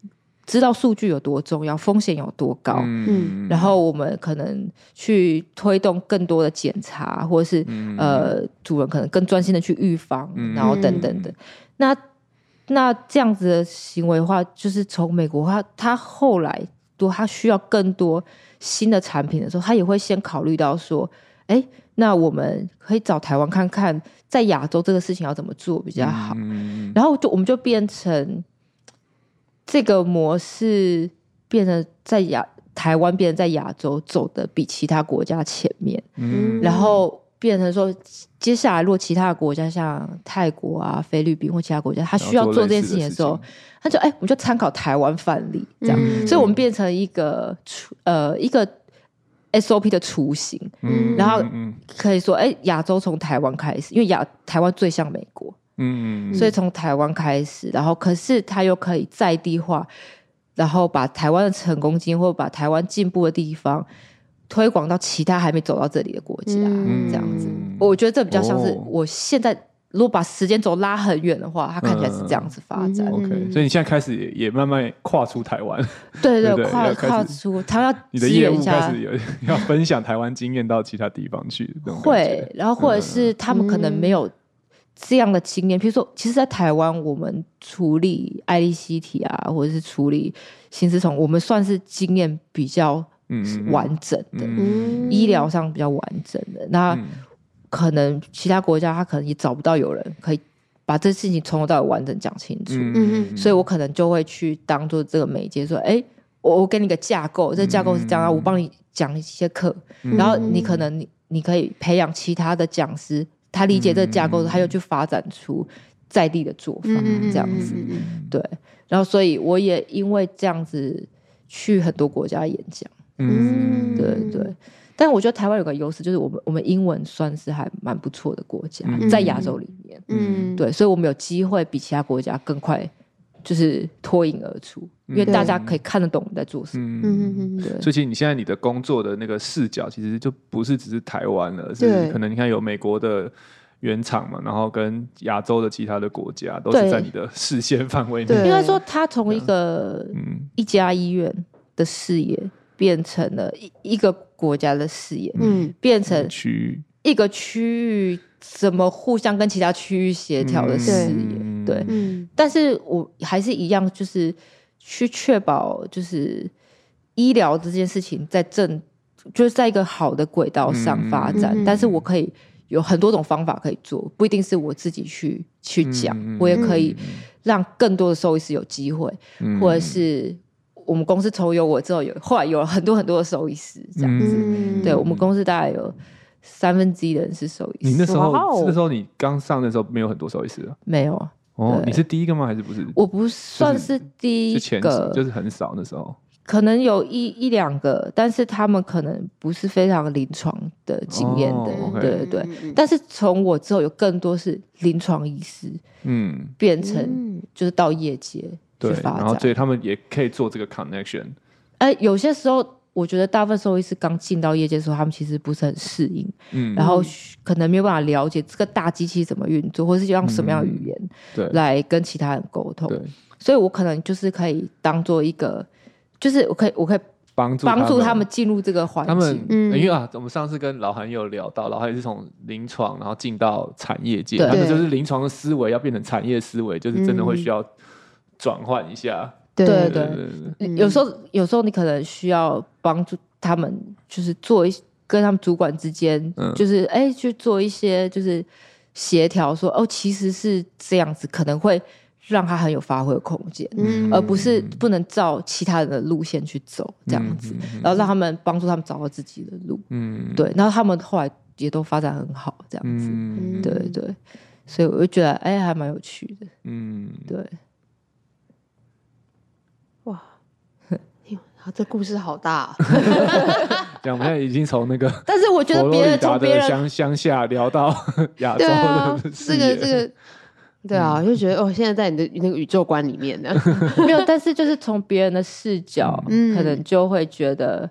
知道数据有多重要，风险有多高，嗯，然后我们可能去推动更多的检查，或者是、嗯、呃，主人可能更专心的去预防，嗯、然后等等等。那那这样子的行为的话，就是从美国他他后来多他需要更多新的产品的时候，他也会先考虑到说，哎，那我们可以找台湾看看，在亚洲这个事情要怎么做比较好，嗯、然后就我们就变成。这个模式变成在亚台湾，变成在亚洲走的比其他国家前面，嗯，然后变成说，接下来如果其他的国家像泰国啊、菲律宾或其他国家，他需要做这件事情的时候，他就哎，我们就参考台湾范例，这样，嗯、所以我们变成一个呃一个 SOP 的雏形，嗯，然后可以说，哎，亚洲从台湾开始，因为亚台湾最像美国。嗯，所以从台湾开始，然后可是他又可以在地化，然后把台湾的成功经验或者把台湾进步的地方推广到其他还没走到这里的国家，嗯、这样子，我觉得这比较像是我现在如果把时间轴拉很远的话，它看起来是这样子发展。嗯、OK，所以你现在开始也也慢慢跨出台湾，对对，对，跨跨出，他要你的业务开始有要分享台湾经验到其他地方去，会，然后或者是他们可能没有。这样的经验，比如说，其实，在台湾，我们处理爱丽西体啊，或者是处理心丝虫，我们算是经验比较完整的，嗯、医疗上比较完整的。那可能其他国家，他可能也找不到有人可以把这事情从头到尾完整讲清楚。嗯嗯，所以我可能就会去当做这个媒介，说，哎，我我给你个架构，这个架构是这样，我帮你讲一些课，然后你可能你你可以培养其他的讲师，他理解这个架构，他又去发展出在地的做法，这样子，对。然后，所以我也因为这样子去很多国家演讲，嗯，对对。但我觉得台湾有个优势，就是我们我们英文算是还蛮不错的国家，在亚洲里面，嗯，对，所以我们有机会比其他国家更快，就是脱颖而出，因为大家可以看得懂我们在做什么，嗯嗯对。所以，其实你现在你的工作的那个视角，其实就不是只是台湾了，是可能你看有美国的。原厂嘛，然后跟亚洲的其他的国家都是在你的视线范围内。应该说，他从一个一家医院的视野，变成了一一个国家的视野，嗯，变成区域一个区域怎么互相跟其他区域协调的视野，嗯、对。嗯、但是我还是一样，就是去确保，就是医疗这件事情在正，就是在一个好的轨道上发展。嗯、但是我可以。有很多种方法可以做，不一定是我自己去去讲，嗯、我也可以让更多的兽医师有机会，嗯、或者是我们公司从有我之后有，后来有了很多很多的兽医师这样子。嗯、对，我们公司大概有三分之一的人是兽医师。你那时候那时候你刚上的时候没有很多兽医师啊？没有。哦，你是第一个吗？还是不是？我不算是第一个，就是很少那时候。可能有一一两个，但是他们可能不是非常临床的经验的，对对对。但是从我之后，有更多是临床医师，嗯，变成就是到业界去发展，然后所以他们也可以做这个 connection。哎、欸，有些时候我觉得大部分兽医师刚进到业界的时候，他们其实不是很适应，嗯，然后可能没有办法了解这个大机器怎么运作，或是用什么样的语言对来跟其他人沟通，对，所以我可能就是可以当做一个。就是我可以，我可以帮助帮助他们进入这个环境。他们，因为啊，我们上次跟老韩有聊到，老韩也是从临床然后进到产业界，他们就是临床的思维要变成产业思维，就是真的会需要转换一下。对对对，有时候有时候你可能需要帮助他们，就是做一跟他们主管之间，就是哎去做一些就是协调，说哦其实是这样子，可能会。让他很有发挥的空间，嗯、而不是不能照其他人的路线去走这样子，嗯、然后让他们帮助他们找到自己的路，嗯，对，然后他们后来也都发展很好，这样子，嗯、对对，所以我就觉得哎，还蛮有趣的，嗯，对，哇，这故事好大，啊，这样我们现在已经从那个，但是我觉得别人从别人乡乡下聊到亚洲的，啊，这个这个。对啊，我就觉得哦，现在在你的那个宇宙观里面呢 *laughs* *laughs* 没有，但是就是从别人的视角，嗯，可能就会觉得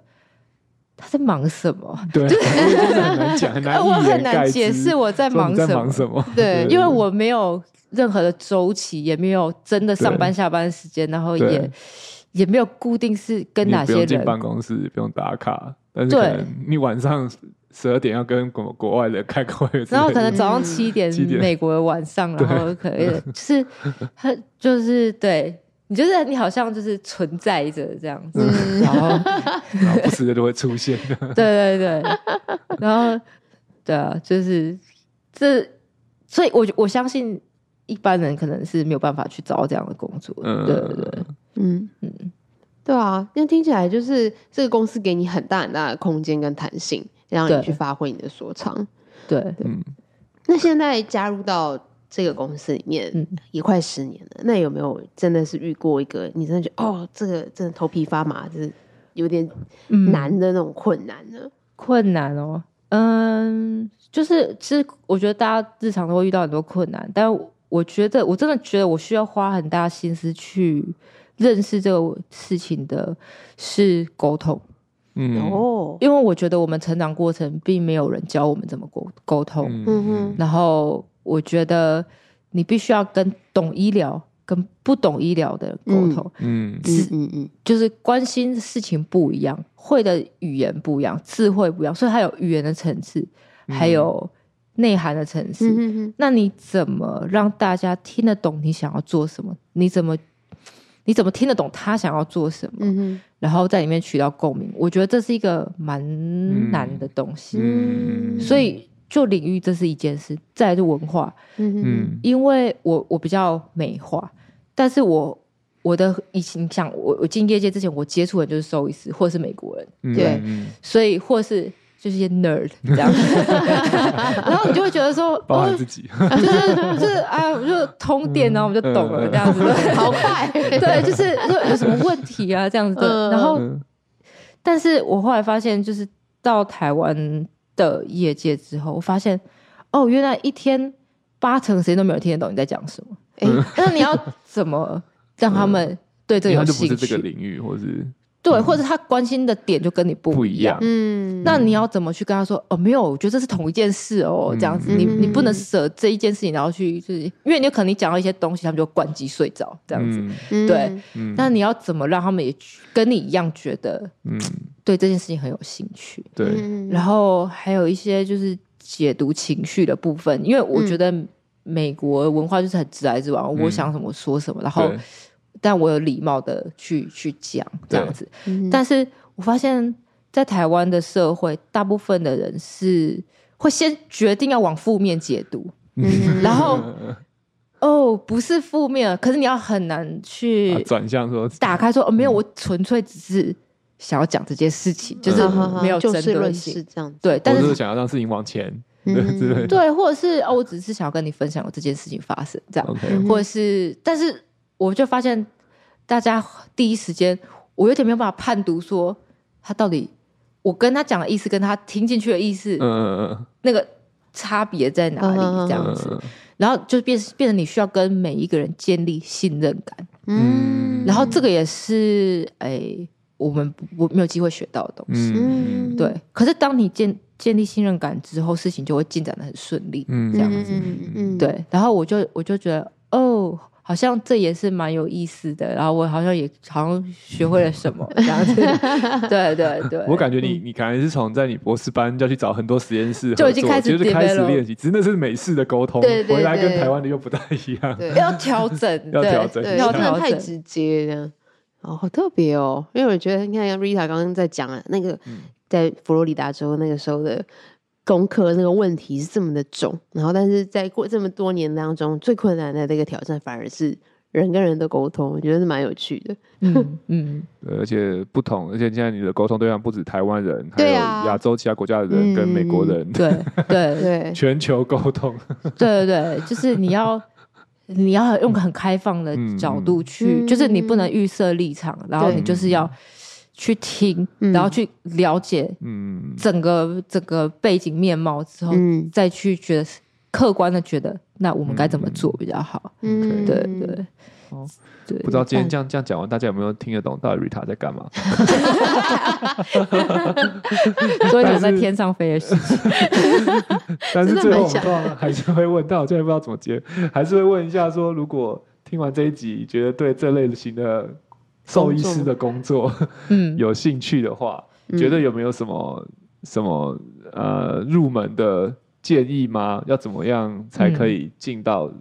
他在忙什么？对，就是很难讲，很难，*laughs* 我很难解释我在忙什么。对，因为我没有任何的周期，也没有真的上班下班时间，然后也也没有固定是跟哪些人。进办公室，不用打卡，但是可能你晚上。十二点要跟国国外的开个会，然后可能早上七点，美国的晚上，然后可以就是他 *laughs* 就是对。你，就是你好像就是存在着这样子，然后然后不时的都会出现，*laughs* 对对对，然后对啊，就是这，所以我我相信一般人可能是没有办法去找到这样的工作，嗯。对对对，嗯嗯，对啊，因为听起来就是这个公司给你很大很大的空间跟弹性。让你去发挥你的所长，对，对，嗯。那现在加入到这个公司里面，嗯，也快十年了。那有没有真的是遇过一个你真的觉得哦，这个真的头皮发麻，就是有点难的那种困难呢？困难哦，嗯，就是其实我觉得大家日常都会遇到很多困难，但我觉得我真的觉得我需要花很大心思去认识这个事情的是沟通。嗯。哦，因为我觉得我们成长过程并没有人教我们怎么沟沟通，嗯。哼，然后我觉得你必须要跟懂医疗跟不懂医疗的沟通，嗯。嗯。嗯嗯，就是关心的事情不一样，会的语言不一样，智慧不一样，所以它有语言的层次，还有内涵的层次。嗯哼，那你怎么让大家听得懂你想要做什么？你怎么？你怎么听得懂他想要做什么？嗯、然后在里面取到共鸣，我觉得这是一个蛮难的东西。嗯、所以就领域这是一件事，再来就文化，嗯嗯，因为我我比较美化，但是我我的以前像我我进业界之前，我接触的就是兽医师或者是美国人，嗯、对，所以或是。就是一些 nerd 这样子，*laughs* 然后你就会觉得说，包含自己，哦、*laughs* 就是就是哎，我就通电，然后我们就懂了这样子，嗯、*laughs* 好快，对，就是有什么问题啊这样子的。然后，但是我后来发现，就是到台湾的业界之后，我发现，哦，原来一天八成时间都没有听得懂你在讲什么。哎、欸，那你要怎么让他们对这个有兴趣？就不是这个领域，或是。对，或者他关心的点就跟你不一样，嗯，那你要怎么去跟他说？哦，没有，我觉得这是同一件事哦，这样子，你你不能舍这一件事情，然后去就是，因为你可能你讲到一些东西，他们就关机睡着，这样子，对，那你要怎么让他们也跟你一样觉得，嗯，对这件事情很有兴趣，对，然后还有一些就是解读情绪的部分，因为我觉得美国文化就是很直来直往，我想什么说什么，然后。但我有礼貌的去去讲这样子，但是我发现，在台湾的社会，大部分的人是会先决定要往负面解读，然后哦，不是负面，可是你要很难去转向说打开说哦，没有，我纯粹只是想要讲这件事情，就是没有针对性。这样子，对，但是想要让事情往前，*laughs* 对，或者是哦，我只是想要跟你分享有这件事情发生这样，或者是，但是。我就发现，大家第一时间，我有点没有办法判读说他到底我跟他讲的意思，跟他听进去的意思，嗯那个差别在哪里？这样子，然后就变变成你需要跟每一个人建立信任感，嗯，然后这个也是哎，我们我没有机会学到的东西，嗯，对。可是当你建建立信任感之后，事情就会进展的很顺利，嗯，这样子，嗯，对。然后我就我就觉得，哦。好像这也是蛮有意思的，然后我好像也好像学会了什么这样子，对 *laughs* 对对。我感觉你你可能是从在你博士班就要去找很多实验室，就已经开始就是开始练习，只是那是美式的沟通，对对对，回来跟台湾的又不太一样，*laughs* *laughs* 对要调整，要调整，要真的太直接这样。哦，好特别哦，因为我觉得你看像 Rita 刚刚在讲啊那个在佛罗里达州那个时候的。功课那个问题是这么的重，然后但是在过这么多年当中，最困难的这个挑战反而是人跟人的沟通，我觉得是蛮有趣的。嗯 *laughs* 嗯，而且不同，而且现在你的沟通对象不止台湾人，还有亚洲其他国家的人跟美国人，对对 *laughs* 对，全球沟通。对对对，就是你要 *laughs* 你要用个很开放的角度去，就是你不能预设立场，然后你就是要。去听，然后去了解，嗯整个、嗯、整个背景面貌之后，嗯、再去觉得客观的觉得，那我们该怎么做比较好？嗯，对对。哦，对。不知道今天这样这样讲完，大家有没有听得懂到底 Rita 在干嘛？做一种在天上飞的事情。但是 *laughs* 最后我们还是会问到，我现在不知道怎么接，还是会问一下说，如果听完这一集，觉得对这类型的。兽医师的工作，嗯，*laughs* 有兴趣的话，嗯、觉得有没有什么什么呃入门的建议吗？要怎么样才可以进到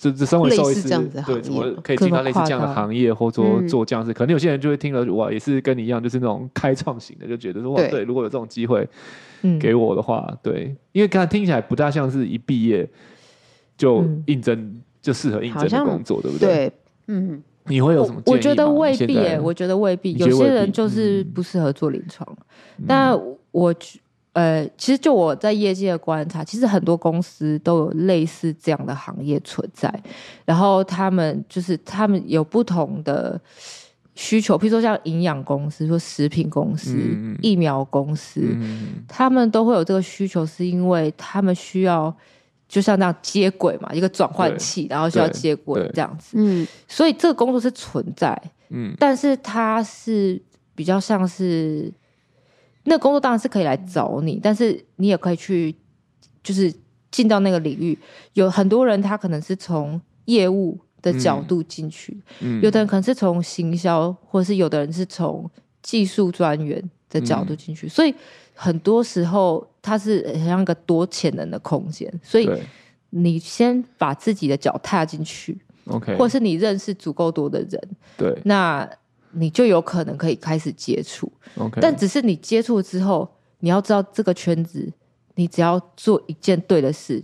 这这身为兽医师，对，怎么可以进到类似这样的行业，或者说做这样子？可能有些人就会听了哇，也是跟你一样，就是那种开创型的，就觉得说哇，对，如果有这种机会给我的话，对，因为刚才听起来不大像是一毕业就应征就适合应征的工作，对不对？对，嗯。你会有什么？我觉得未必耶，我觉得未必。有些人就是不适合做临床。嗯、但我呃，其实就我在业界的观察，其实很多公司都有类似这样的行业存在。然后他们就是他们有不同的需求，譬如说像营养公司、说食品公司、嗯、疫苗公司，嗯、他们都会有这个需求，是因为他们需要。就像那样接轨嘛，一个转换器，然后需要接轨这样子。嗯，所以这个工作是存在，嗯，但是它是比较像是那个工作当然是可以来找你，但是你也可以去，就是进到那个领域。有很多人他可能是从业务的角度进去，嗯，有的人可能是从行销，或者是有的人是从技术专员的角度进去，嗯，所以。很多时候，它是很像一个多潜能的空间，所以你先把自己的脚踏进去，OK，或者是你认识足够多的人，对，那你就有可能可以开始接触，OK。但只是你接触之后，你要知道这个圈子你只要做一件对的事，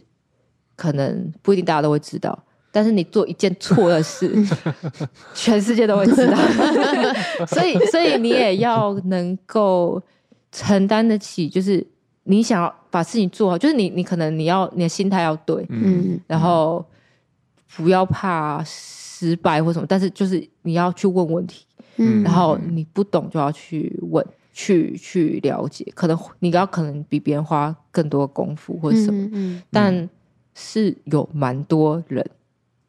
可能不一定大家都会知道。但是你做一件错的事，*laughs* 全世界都会知道。*laughs* 所以，所以你也要能够承担得起，就是你想要把事情做好，就是你，你可能你要你的心态要对，嗯，然后不要怕失败或什么，但是就是你要去问问题，嗯，然后你不懂就要去问，去去了解，可能你要可能比别人花更多功夫或什么，嗯，嗯，但是有蛮多人。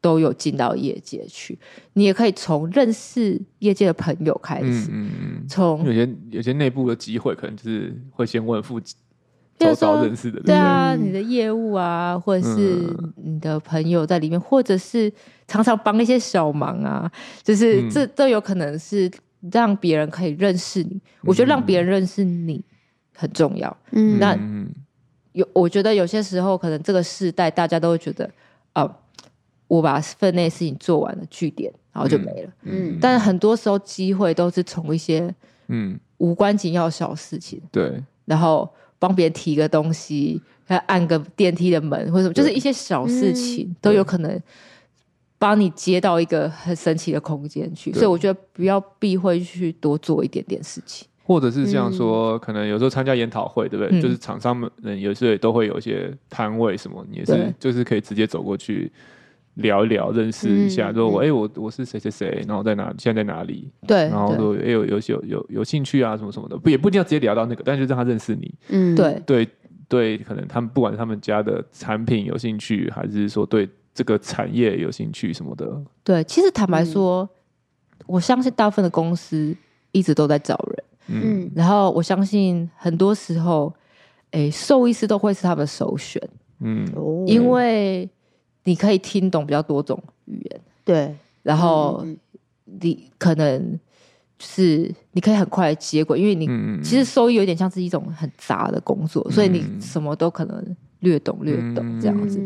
都有进到业界去，你也可以从认识业界的朋友开始。嗯嗯，从有些有些内部的机会，可能就是会先问附近周遭认识的。对啊，你的业务啊，或者是你的朋友在里面，或者是常常帮一些小忙啊，就是这都有可能是让别人可以认识你。我觉得让别人认识你很重要。嗯，那有我觉得有些时候可能这个世代大家都会觉得啊。我把分内事情做完了，句点，然后就没了。嗯，但是很多时候机会都是从一些嗯无关紧要小事情，对，然后帮别人提个东西，按个电梯的门或者什么，就是一些小事情都有可能帮你接到一个很神奇的空间去。所以我觉得不要避讳去多做一点点事情，或者是这样说，可能有时候参加研讨会，对不对？就是厂商们有时候也都会有一些摊位什么，你也是就是可以直接走过去。聊一聊，认识一下，说我哎，我我是谁谁谁，然后在哪，现在在哪里？对，然后说哎，有有有有有兴趣啊，什么什么的，不也不一定要直接聊到那个，但是就让他认识你。嗯，对对对，可能他们不管他们家的产品有兴趣，还是说对这个产业有兴趣什么的。对，其实坦白说，我相信大部分的公司一直都在找人。嗯，然后我相信很多时候，哎，兽医师都会是他们的首选。嗯，因为。你可以听懂比较多种语言，对，然后你可能是你可以很快的接轨，因为你其实收益有点像是一种很杂的工作，所以你什么都可能略懂略懂这样子，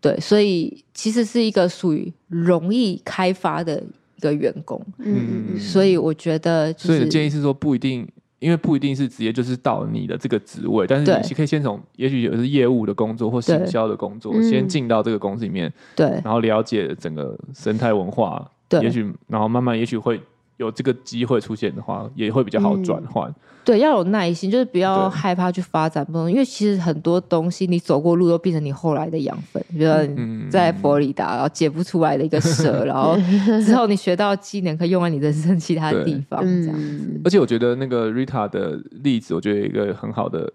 对，所以其实是一个属于容易开发的一个员工，嗯，所以我觉得，所以建议是说不一定。因为不一定是直接就是到你的这个职位，但是你可以先从，也许有的是业务的工作或行销的工作，先进到这个公司里面，对，然后了解整个生态文化，对，也许然后慢慢也许会。有这个机会出现的话，也会比较好转换。嗯。对，要有耐心，就是不要害怕去发展不同。因为其实很多东西你走过路都变成你后来的养分。比如说你在佛罗里达，然后解不出来的一个 *laughs* 蛇，然后之后你学到技能可以用在你人生其他地方。这样子。而且我觉得那个 Rita 的例子，我觉得一个很好的、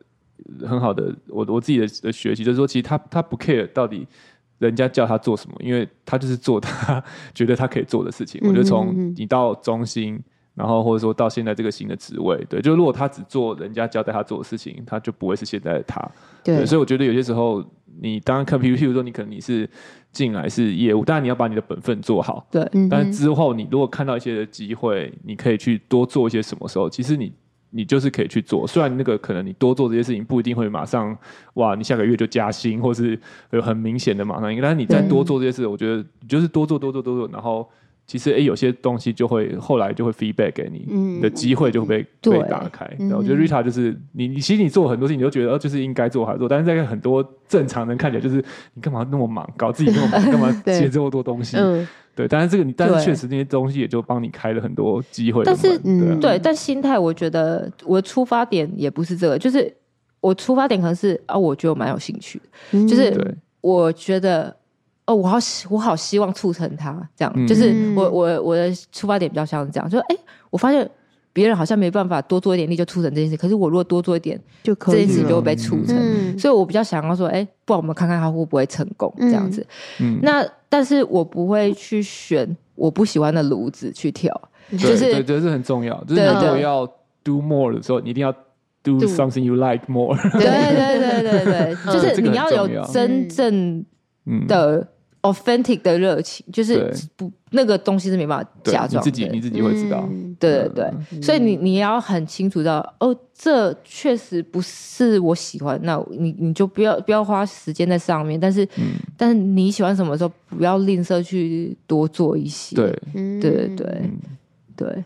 很好的，我我自己的的学习就是说，其实他他不 care 到底。人家叫他做什么，因为他就是做他 *laughs* 觉得他可以做的事情。嗯、我觉得从你到中心，然后或者说到现在这个新的职位，对，就如果他只做人家交代他做的事情，他就不会是现在的他。对，对，所以我觉得有些时候，你当然看，譬如譬如说，你可能你是进来是业务，当然你要把你的本分做好。对，但是之后你如果看到一些的机会，你可以去多做一些什么时候，其实你。你就是可以去做，虽然那个可能你多做这些事情不一定会马上哇，你下个月就加薪，或是有很明显的马上，但是你再多做这些事，我觉得你就是多做多做多做，然后其实哎、欸，有些东西就会后来就会 feedback 给你，嗯、你的机会就会被被打开。然后我觉得 Rita 就是你，你其实你做很多事情，你都觉得就是应该做还做，但是在很多正常人看起来就是你干嘛那么忙，搞自己那么忙，干嘛 *laughs* 接这么多东西？嗯。对，但是这个你，但是确实那些东西也就帮你开了很多机会。但是，对，但心态我觉得我的出发点也不是这个，就是我出发点可能是啊，我觉得我蛮有兴趣，嗯、就是我觉得哦，我好希我好希望促成它这样，嗯、就是我我我的出发点比较像是这样，就是哎，我发现。别人好像没办法多做一点力就促成这件事，可是我如果多做一点，就可以这件事就会被促成。嗯、所以我比较想要说，哎、欸，不然我们看看他会不会成功这样子。嗯、那但是我不会去选我不喜欢的炉子去跳，就是对，这是很重要。就是如果要 do more 的时候，你一定要 do something you like more。对对对对对，*laughs* 就是你要有真正的。authentic 的热情，就是不那个东西是没办法假装，你自己你自己会知道，对对对，所以你你要很清楚知道，哦，这确实不是我喜欢，那你你就不要不要花时间在上面，但是但是你喜欢什么时候，不要吝啬去多做一些，对。对对对对，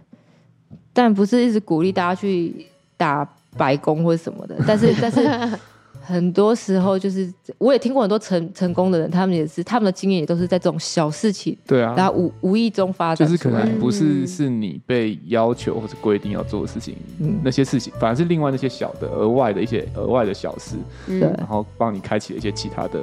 但不是一直鼓励大家去打白宫或者什么的，但是但是。很多时候就是，我也听过很多成成功的人，他们也是他们的经验也都是在这种小事情，对啊，然后无无意中发展，就是可能不是是你被要求或者规定要做的事情，嗯，那些事情反而是另外那些小的额外的一些额外的小事，对，然后帮你开启了一些其他的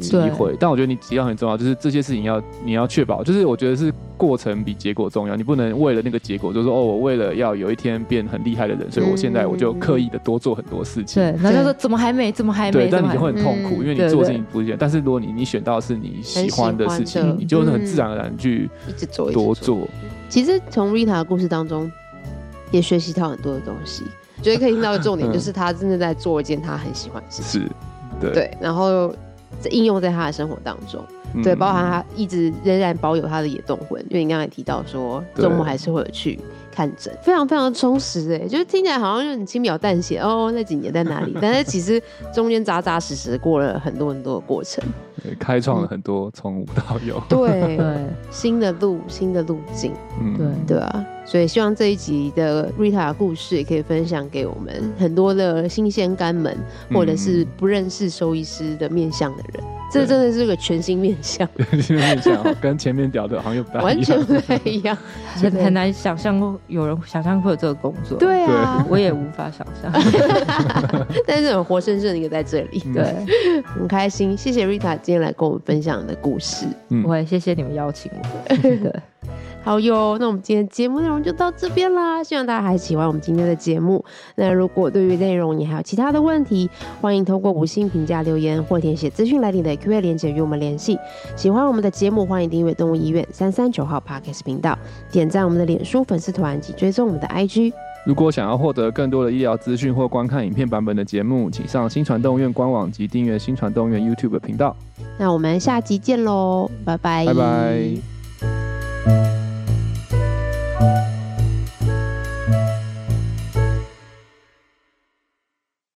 机会。但我觉得你提到很重要，就是这些事情要你要确保，就是我觉得是过程比结果重要，你不能为了那个结果，就是说哦，我为了要有一天变很厉害的人，所以我现在我就刻意的多做很多事情，对，然后就说怎么还没，怎么还没，对，但你就会很痛苦，因为你做事情不一样。但是如果你你选到是你喜欢的。事情，你就是很自然而然去一直做多做。其实从 Rita 的故事当中也学习到很多的东西，觉得可以听到的重点就是他真的在做一件他很喜欢的事情，是，对，对，然后应用在他的生活当中，对，包含他一直仍然保有他的野动魂，因为你刚才提到说周末还是会有去。看诊。非常非常充实哎，就是听起来好像就很轻描淡写哦，那几年在哪里？*laughs* 但是其实中间扎扎实实过了很多很多的过程，对，开创了很多从无到有，对对，新的路，新的路径，嗯，对。对啊，所以希望这一集的 Rita 的故事也可以分享给我们很多的新鲜肝们，或者是不认识兽医师的面相的人。这真的是个全新面相，*laughs* 全新面向，跟前面聊的好像又不太 *laughs* 完全不太一样，很很难想象有人想象会有这个工作。对啊，我也无法想象，*laughs* 但是很活生生的一个在这里，对，很开心。谢谢 Rita 今天来跟我们分享的故事，我也，谢谢你们邀请我。对。好哟，那我们今天节目内容就到这边啦。希望大家还喜欢我们今天的节目。那如果对于内容你还有其他的问题，欢迎通过五星评价留言或填写资讯栏里的 Q&A 链接与我们联系。喜欢我们的节目，欢迎订阅动物医院三三九号 Podcast 频道，点赞我们的脸书粉丝团及追踪我们的 IG。如果想要获得更多的医疗资讯或观看影片版本的节目，请上新传动物医院官网及订阅新传动物医院 YouTube 频道。那我们下集见喽，拜拜，拜拜。